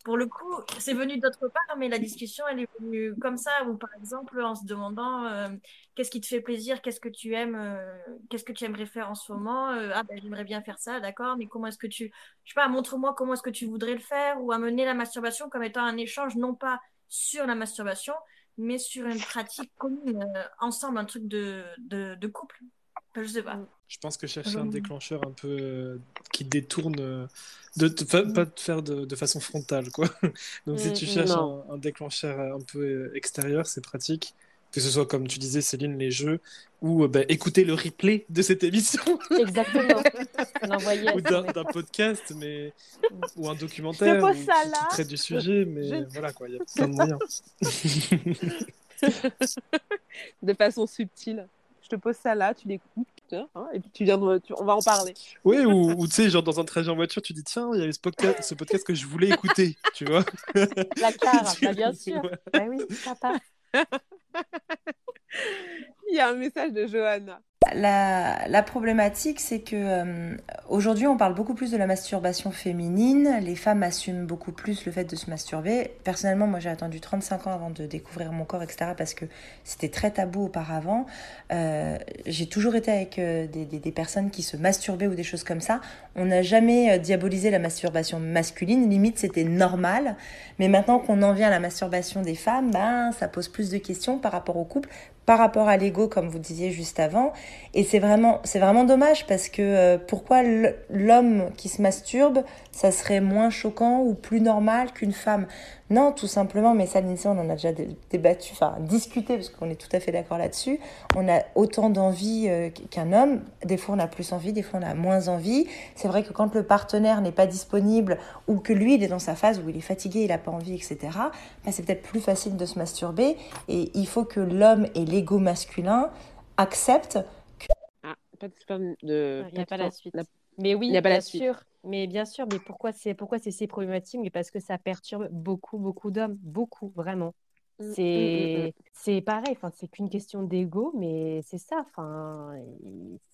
Pour le coup, c'est venu d'autre part, mais la discussion, elle est venue comme ça, ou par exemple, en se demandant euh, qu'est-ce qui te fait plaisir, qu'est-ce que tu aimes, euh, qu'est-ce que tu aimerais faire en ce moment, euh, ah ben j'aimerais bien faire ça, d'accord, mais comment est-ce que tu, je sais pas, montre-moi comment est-ce que tu voudrais le faire, ou amener la masturbation comme étant un échange, non pas sur la masturbation, mais sur une pratique commune, euh, ensemble, un truc de, de, de couple. Enfin, je sais pas. Je pense que chercher un déclencheur un peu euh, qui détourne, euh, de, de- fa- pas de faire de, de façon frontale, quoi. *laughs* Donc si Mm, tu cherches un, un déclencheur un peu extérieur, c'est pratique. Que ce soit comme tu disais Céline les jeux ou euh, bah, écouter le replay de cette émission *laughs* Exactement. ou d'un podcast mais ou un documentaire pose ou ça qui, là. qui traite du sujet mais Je- voilà quoi il y a plein de moyens *laughs* de façon subtile. Je te pose ça là, tu l'écoutes, hein, et puis tu viens de- tu- on va en parler. oui ou, ou tu sais genre dans un trajet en voiture tu dis tiens il y avait ce podcast, ce podcast que je voulais écouter tu vois La carte, *laughs* bah, bien sûr. Ouais. Bah oui, papa. *laughs* Il y a un message de Johanna. La, problématique, c'est que euh, aujourd'hui, on parle beaucoup plus de la masturbation féminine. Les femmes assument beaucoup plus le fait de se masturber. Personnellement, moi, j'ai attendu 35 ans avant de découvrir mon corps, etc., parce que c'était très tabou auparavant. Euh, j'ai toujours été avec euh, des, personnes qui se masturbaient ou des choses comme ça. On n'a jamais diabolisé la masturbation masculine. Limite, c'était normal. Mais maintenant qu'on en vient à la masturbation des femmes, ben, ça pose plus de questions par rapport au couple, par rapport à l'ego, comme vous disiez juste avant. Et c'est vraiment, vraiment dommage parce que euh, pourquoi l'homme qui se masturbe, ça serait moins choquant ou plus normal qu'une femme? Non, tout simplement, mais ça, Lindsay, on en a déjà dé- débattu, enfin discuté, parce qu'on est tout à fait d'accord là-dessus. On a autant d'envie euh, qu'un homme. Des fois, on a plus envie, des fois, on a moins envie. C'est vrai que quand le partenaire n'est pas disponible ou que lui, il est dans sa phase où il est fatigué, il n'a pas envie, etc., bah, c'est peut-être plus facile de se masturber. Et il faut que l'homme et l'ego masculin acceptent pas de, pas de- Il n'y a pas la suite. la- Mais oui, Il y a pas la bien suite. sûr. Mais bien sûr, mais pourquoi c'est pourquoi c'est si problématique? Mais parce que ça perturbe beaucoup, beaucoup d'hommes, beaucoup, vraiment. Mm, mm, mm, C'est c'est pareil, enfin, c'est qu'une question d'ego, mais c'est ça, enfin,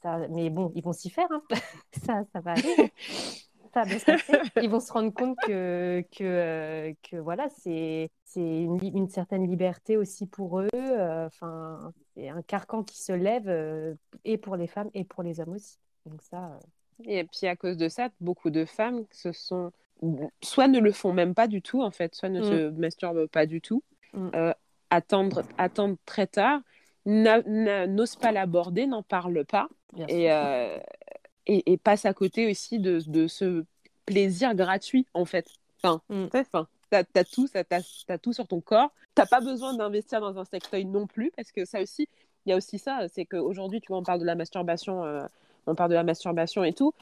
ça, mais bon, ils vont s'y faire, hein. *laughs* Ça, ça va arriver. Ça va bien se passer. Ils vont se rendre compte que, que, euh, que voilà, c'est c'est une, une certaine liberté aussi pour eux. euh, Enfin, c'est un carcan qui se lève euh, et pour les femmes et pour les hommes aussi. Donc ça, euh, Et puis à cause de ça, beaucoup de femmes se sont soit ne le font même pas du tout en fait, soit ne Mm. se masturbent pas du tout, Mm. euh, attendre, attendre très tard, n'osent pas l'aborder, n'en parlent pas et, et, et passent à côté aussi de, de ce plaisir gratuit en fait. Enfin, Mm. enfin, t'as, tout, ça- tout sur ton corps. T'as pas besoin d'investir dans un sextoy non plus parce que ça aussi, il y a aussi ça, c'est qu'aujourd'hui, tu vois, on parle de la masturbation, euh, on parle de la masturbation et tout,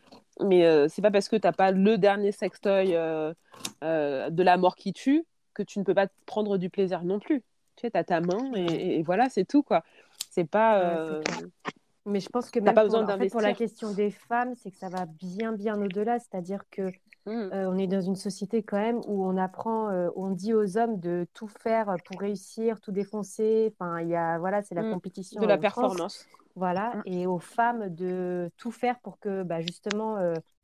mais euh, c'est pas parce que t'as pas le dernier sextoy euh, euh, de la mort qui tue que tu ne peux pas te prendre du plaisir non plus. Tu sais, t'as ta main et, et- et voilà, c'est tout quoi. C'est pas. Ouais. Mais je pense que même pas pour, besoin en fait, pour la question des femmes, c'est que ça va bien, bien au-delà. C'est-à-dire que mm, euh, on est dans une société quand même où on apprend, euh, on dit aux hommes de tout faire pour réussir, tout défoncer. Enfin, il y a, voilà, c'est la Mm. compétition de la performance. Voilà, Mm. et aux femmes de tout faire pour que bah, justement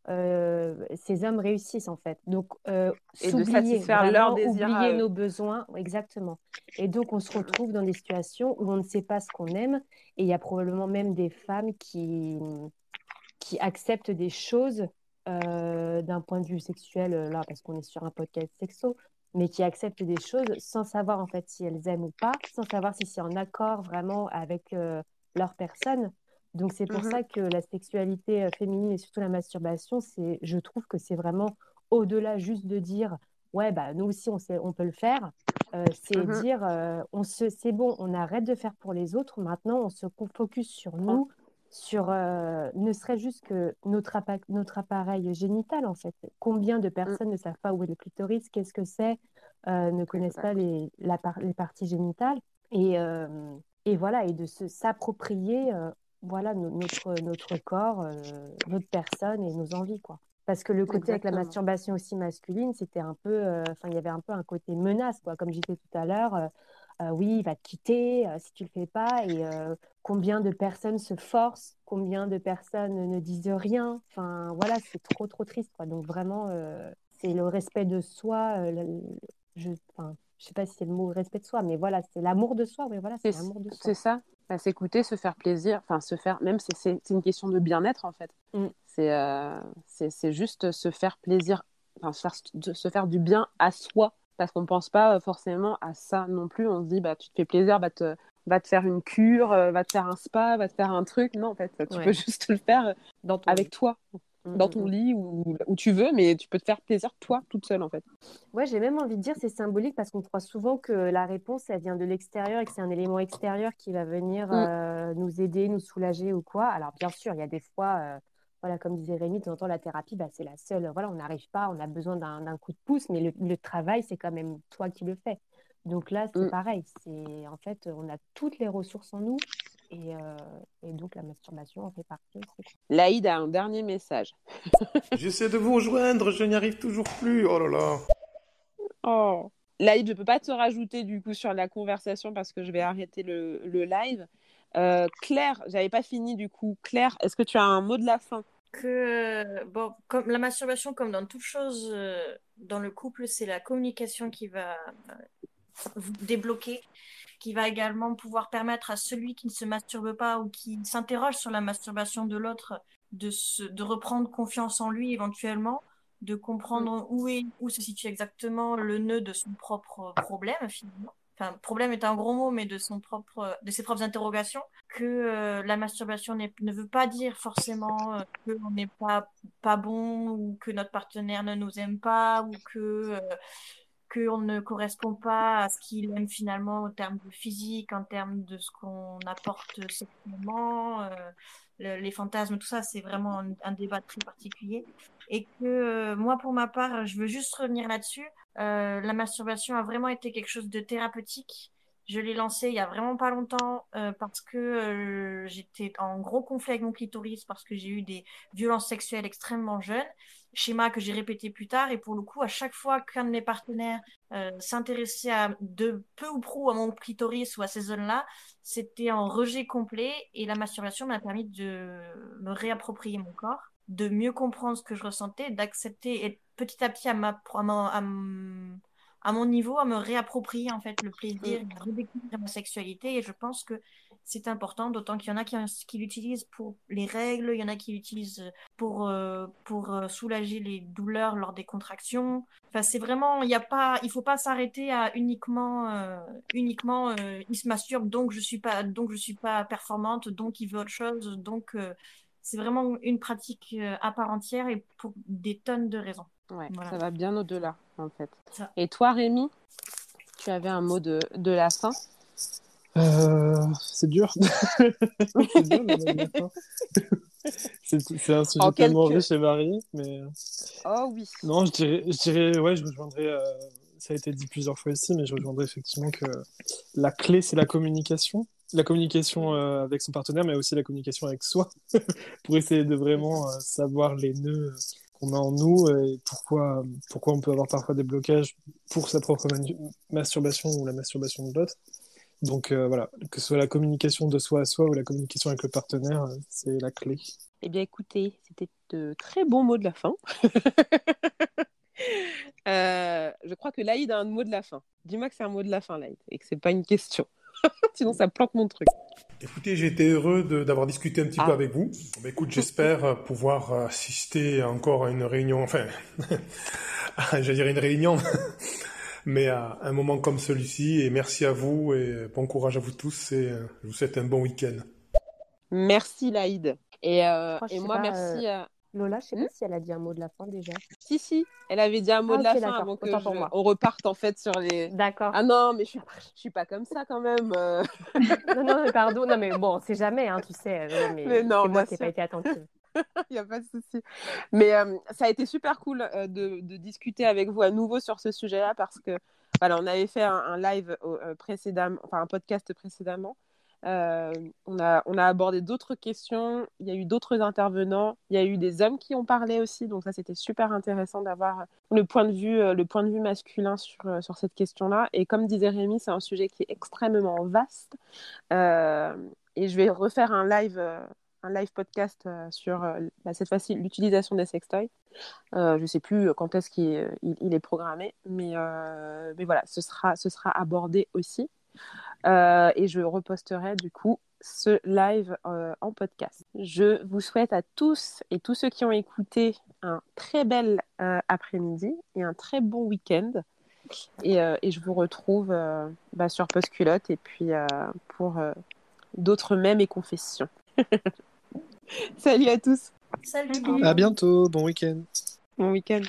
euh, ces hommes réussissent en fait. Donc, euh, Et de satisfaire vraiment leurs désirs oublier nos besoins, exactement. Et donc, on se retrouve dans des situations où on ne sait pas ce qu'on aime, et il y a probablement même des femmes qui, qui acceptent des choses euh, d'un point de vue sexuel, euh, là, parce qu'on est sur un podcast sexo, mais qui acceptent des choses sans savoir en fait si elles aiment ou pas, sans savoir si c'est en accord vraiment avec euh, leur personne. Donc c'est pour Mhm. ça que la sexualité féminine et surtout la masturbation, c'est, je trouve que c'est vraiment au-delà juste de dire ouais bah nous aussi on sait, on peut le faire. Euh, c'est Mhm. dire on se, c'est bon, on arrête de faire pour les autres. Maintenant on se focus sur nous, sur euh, ne serait juste que notre, appa- notre appareil génital en fait. Combien de personnes ne savent pas où est le clitoris, qu'est-ce que c'est, euh, ne connaissent pas les, la par- les parties génitales et, euh, et voilà et de se s'approprier voilà no- notre notre corps, notre personne et nos envies quoi. Parce que le côté avec la masturbation aussi masculine, c'était un peu, enfin, il y avait un peu un côté menace, quoi. Comme je disais tout à l'heure, euh, oui, il va te quitter euh, si tu le fais pas. Et euh, combien de personnes se forcent, combien de personnes ne disent rien. Enfin, voilà, c'est trop, trop triste, quoi. Donc vraiment, c'est le respect de soi. le- je, enfin, je sais pas si c'est le mot respect de soi, mais voilà, c'est l'amour de soi. Oui, voilà, c'est l'amour de soi. c'est ça. Bah, s'écouter, se faire plaisir, enfin se faire, même c'est une question de bien-être en fait. Mm. C'est juste se faire plaisir, enfin se faire, de- se faire du bien à soi, parce qu'on pense pas forcément à ça non plus. On se dit bah tu te fais plaisir, va te va te faire une cure, euh, va te faire un spa, va te faire un truc. Non en fait, tu Ouais. peux *laughs* juste le faire Dans ton avec toi. mm, dans ton mm. lit ou où tu veux, mais tu peux te faire plaisir toi, toute seule en fait. Ouais, j'ai même envie de dire c'est symbolique parce qu'on croit souvent que la réponse elle vient de l'extérieur et que c'est un élément extérieur qui va venir euh, nous aider, nous soulager ou quoi. Alors bien sûr, il y a des fois, euh, voilà, comme disait Rémi, de temps en temps la thérapie, bah, c'est la seule. Voilà, on n'arrive pas, on a besoin d'un coup de pouce, mais le, le travail c'est quand même toi qui le fais. Donc là, c'est pareil. C'est en fait, on a toutes les ressources en nous euh, et, donc la masturbation en fait partie Laïd a un dernier message. *laughs* J'essaie de vous rejoindre, je n'y arrive toujours plus. Oh là là. Oh. Laïd, je peux pas te rajouter du coup sur la conversation parce que je vais arrêter le, le live. Euh, Claire, j'avais pas fini du coup. Claire, est-ce que tu as un mot de la fin? Que bon, comme la masturbation, comme dans toute chose euh, dans le couple, c'est la communication qui va vous débloquer qui va également pouvoir permettre à celui qui ne se masturbe pas ou qui s'interroge sur la masturbation de l'autre de, se, de reprendre confiance en lui éventuellement, de comprendre mm. où, est, où se situe exactement le nœud de son propre problème finalement. Enfin, problème est un gros mot, mais de son propre, de ses propres interrogations, que euh, la masturbation ne veut pas dire forcément euh, qu'on n'est pas, pas bon ou que notre partenaire ne nous aime pas ou que euh, qu'on ne correspond pas à ce qu'il aime finalement en termes de physique, en termes de ce qu'on apporte sexuellement, euh, les fantasmes, tout ça, c'est vraiment un, débat très particulier. Et que moi, pour ma part, je veux juste revenir là-dessus. Euh, la masturbation a vraiment été quelque chose de thérapeutique. Je l'ai lancé il y a vraiment pas longtemps parce que j'étais en gros conflit avec mon clitoris parce que j'ai eu des violences sexuelles extrêmement jeunes schéma que j'ai répété plus tard. Et pour le coup, à chaque fois qu'un de mes partenaires euh, s'intéressait de peu ou prou à mon clitoris ou à ces zones-là, c'était en rejet complet. Et la masturbation m'a permis de me réapproprier mon corps, de mieux comprendre ce que je ressentais, d'accepter et petit à petit à, ma, à, à mon niveau, à me réapproprier en fait le plaisir, à redécouvrir ma sexualité. Et je pense que c'est important, d'autant qu'il y en a qui, l'utilisent pour les règles, il y en a qui l'utilisent pour, euh, pour euh, soulager les douleurs lors des contractions. Enfin, c'est vraiment, il y a pas, il faut pas s'arrêter à uniquement, euh, uniquement, il se masturbe, donc je suis pas, donc je suis pas performante, donc il veut autre chose, donc c'est vraiment une pratique à part entière et pour des tonnes de raisons. Ouais, ça va bien au-delà, en fait. Et toi, Rémi, tu avais un mot de, de la fin? Euh, C'est dur. *laughs* *laughs* c'est un sujet tellement riche et varié, mais... Oh oui. Non, je dirais, je dirais ouais, je rejoindrais... Euh, ça a été dit plusieurs fois ici, mais je rejoindrais effectivement que la clé, c'est la communication la communication euh, avec son partenaire, mais aussi la communication avec soi, *laughs* pour essayer de vraiment savoir les nœuds qu'on a en nous et pourquoi, pourquoi on peut avoir parfois des blocages pour sa propre masturbation ou la masturbation de l'autre. Donc euh, voilà, que ce soit la communication de soi à soi ou la communication avec le partenaire, euh, c'est la clé. Eh bien écoutez, c'était de très bons mots de la fin. *laughs* Euh, je crois que Laïd a un mot de la fin. Dis-moi que c'est un mot de la fin, Laïd, et que c'est pas une question. *laughs* Sinon, ça plante mon truc. Écoutez, j'ai été heureux d'avoir discuté un petit peu ah. avec vous. Mais écoute, j'espère euh, pouvoir assister encore à une réunion, enfin, *laughs* j'allais dire une réunion, *laughs* mais à un moment comme celui-ci. Et merci à vous et bon courage à vous tous et euh, je vous souhaite un bon week-end. Merci Laïd. Et, euh, et moi, merci. à... Lola, je sais pas hmm si elle a dit un mot de la fin déjà. Si, si, elle avait dit un mot ah, de la fin avant que on reparte en fait sur les. D'accord. Ah non, mais je suis, je suis pas comme ça quand même. Euh. *laughs* non, non, mais pardon, non, mais bon, c'est jamais, hein, tu sais. Euh, mais, non, moi, c'est pas été attentive. *laughs* Il n'y a pas de souci. Mais euh, ça a été super cool de, de, discuter avec vous à nouveau sur ce sujet-là parce que voilà, on avait fait un, un live précédemment, enfin un podcast précédemment. Euh, on, a, abordé d'autres questions, il y a eu d'autres intervenants, il y a eu des hommes qui ont parlé aussi, donc ça c'était super intéressant d'avoir le point de vue, euh, masculin sur, euh, sur cette question-là. Et comme disait Rémi, c'est un sujet qui est extrêmement vaste. et je vais refaire un live, un live podcast sur bah, cette fois-ci l'utilisation des sextoys. je ne sais plus quand est-ce qu'il il, est programmé, mais, voilà, ce sera abordé aussi. Euh, et je reposterai du coup ce live euh, en podcast. Je vous souhaite à tous et tous ceux qui ont écouté un très bel euh, après-midi et un très bon week-end. Et, et, je vous retrouve bah, sur Postculotte et puis pour d'autres mèmes et confessions. *laughs* Salut à tous Salut. À bientôt, bon week-end. Bon week-end.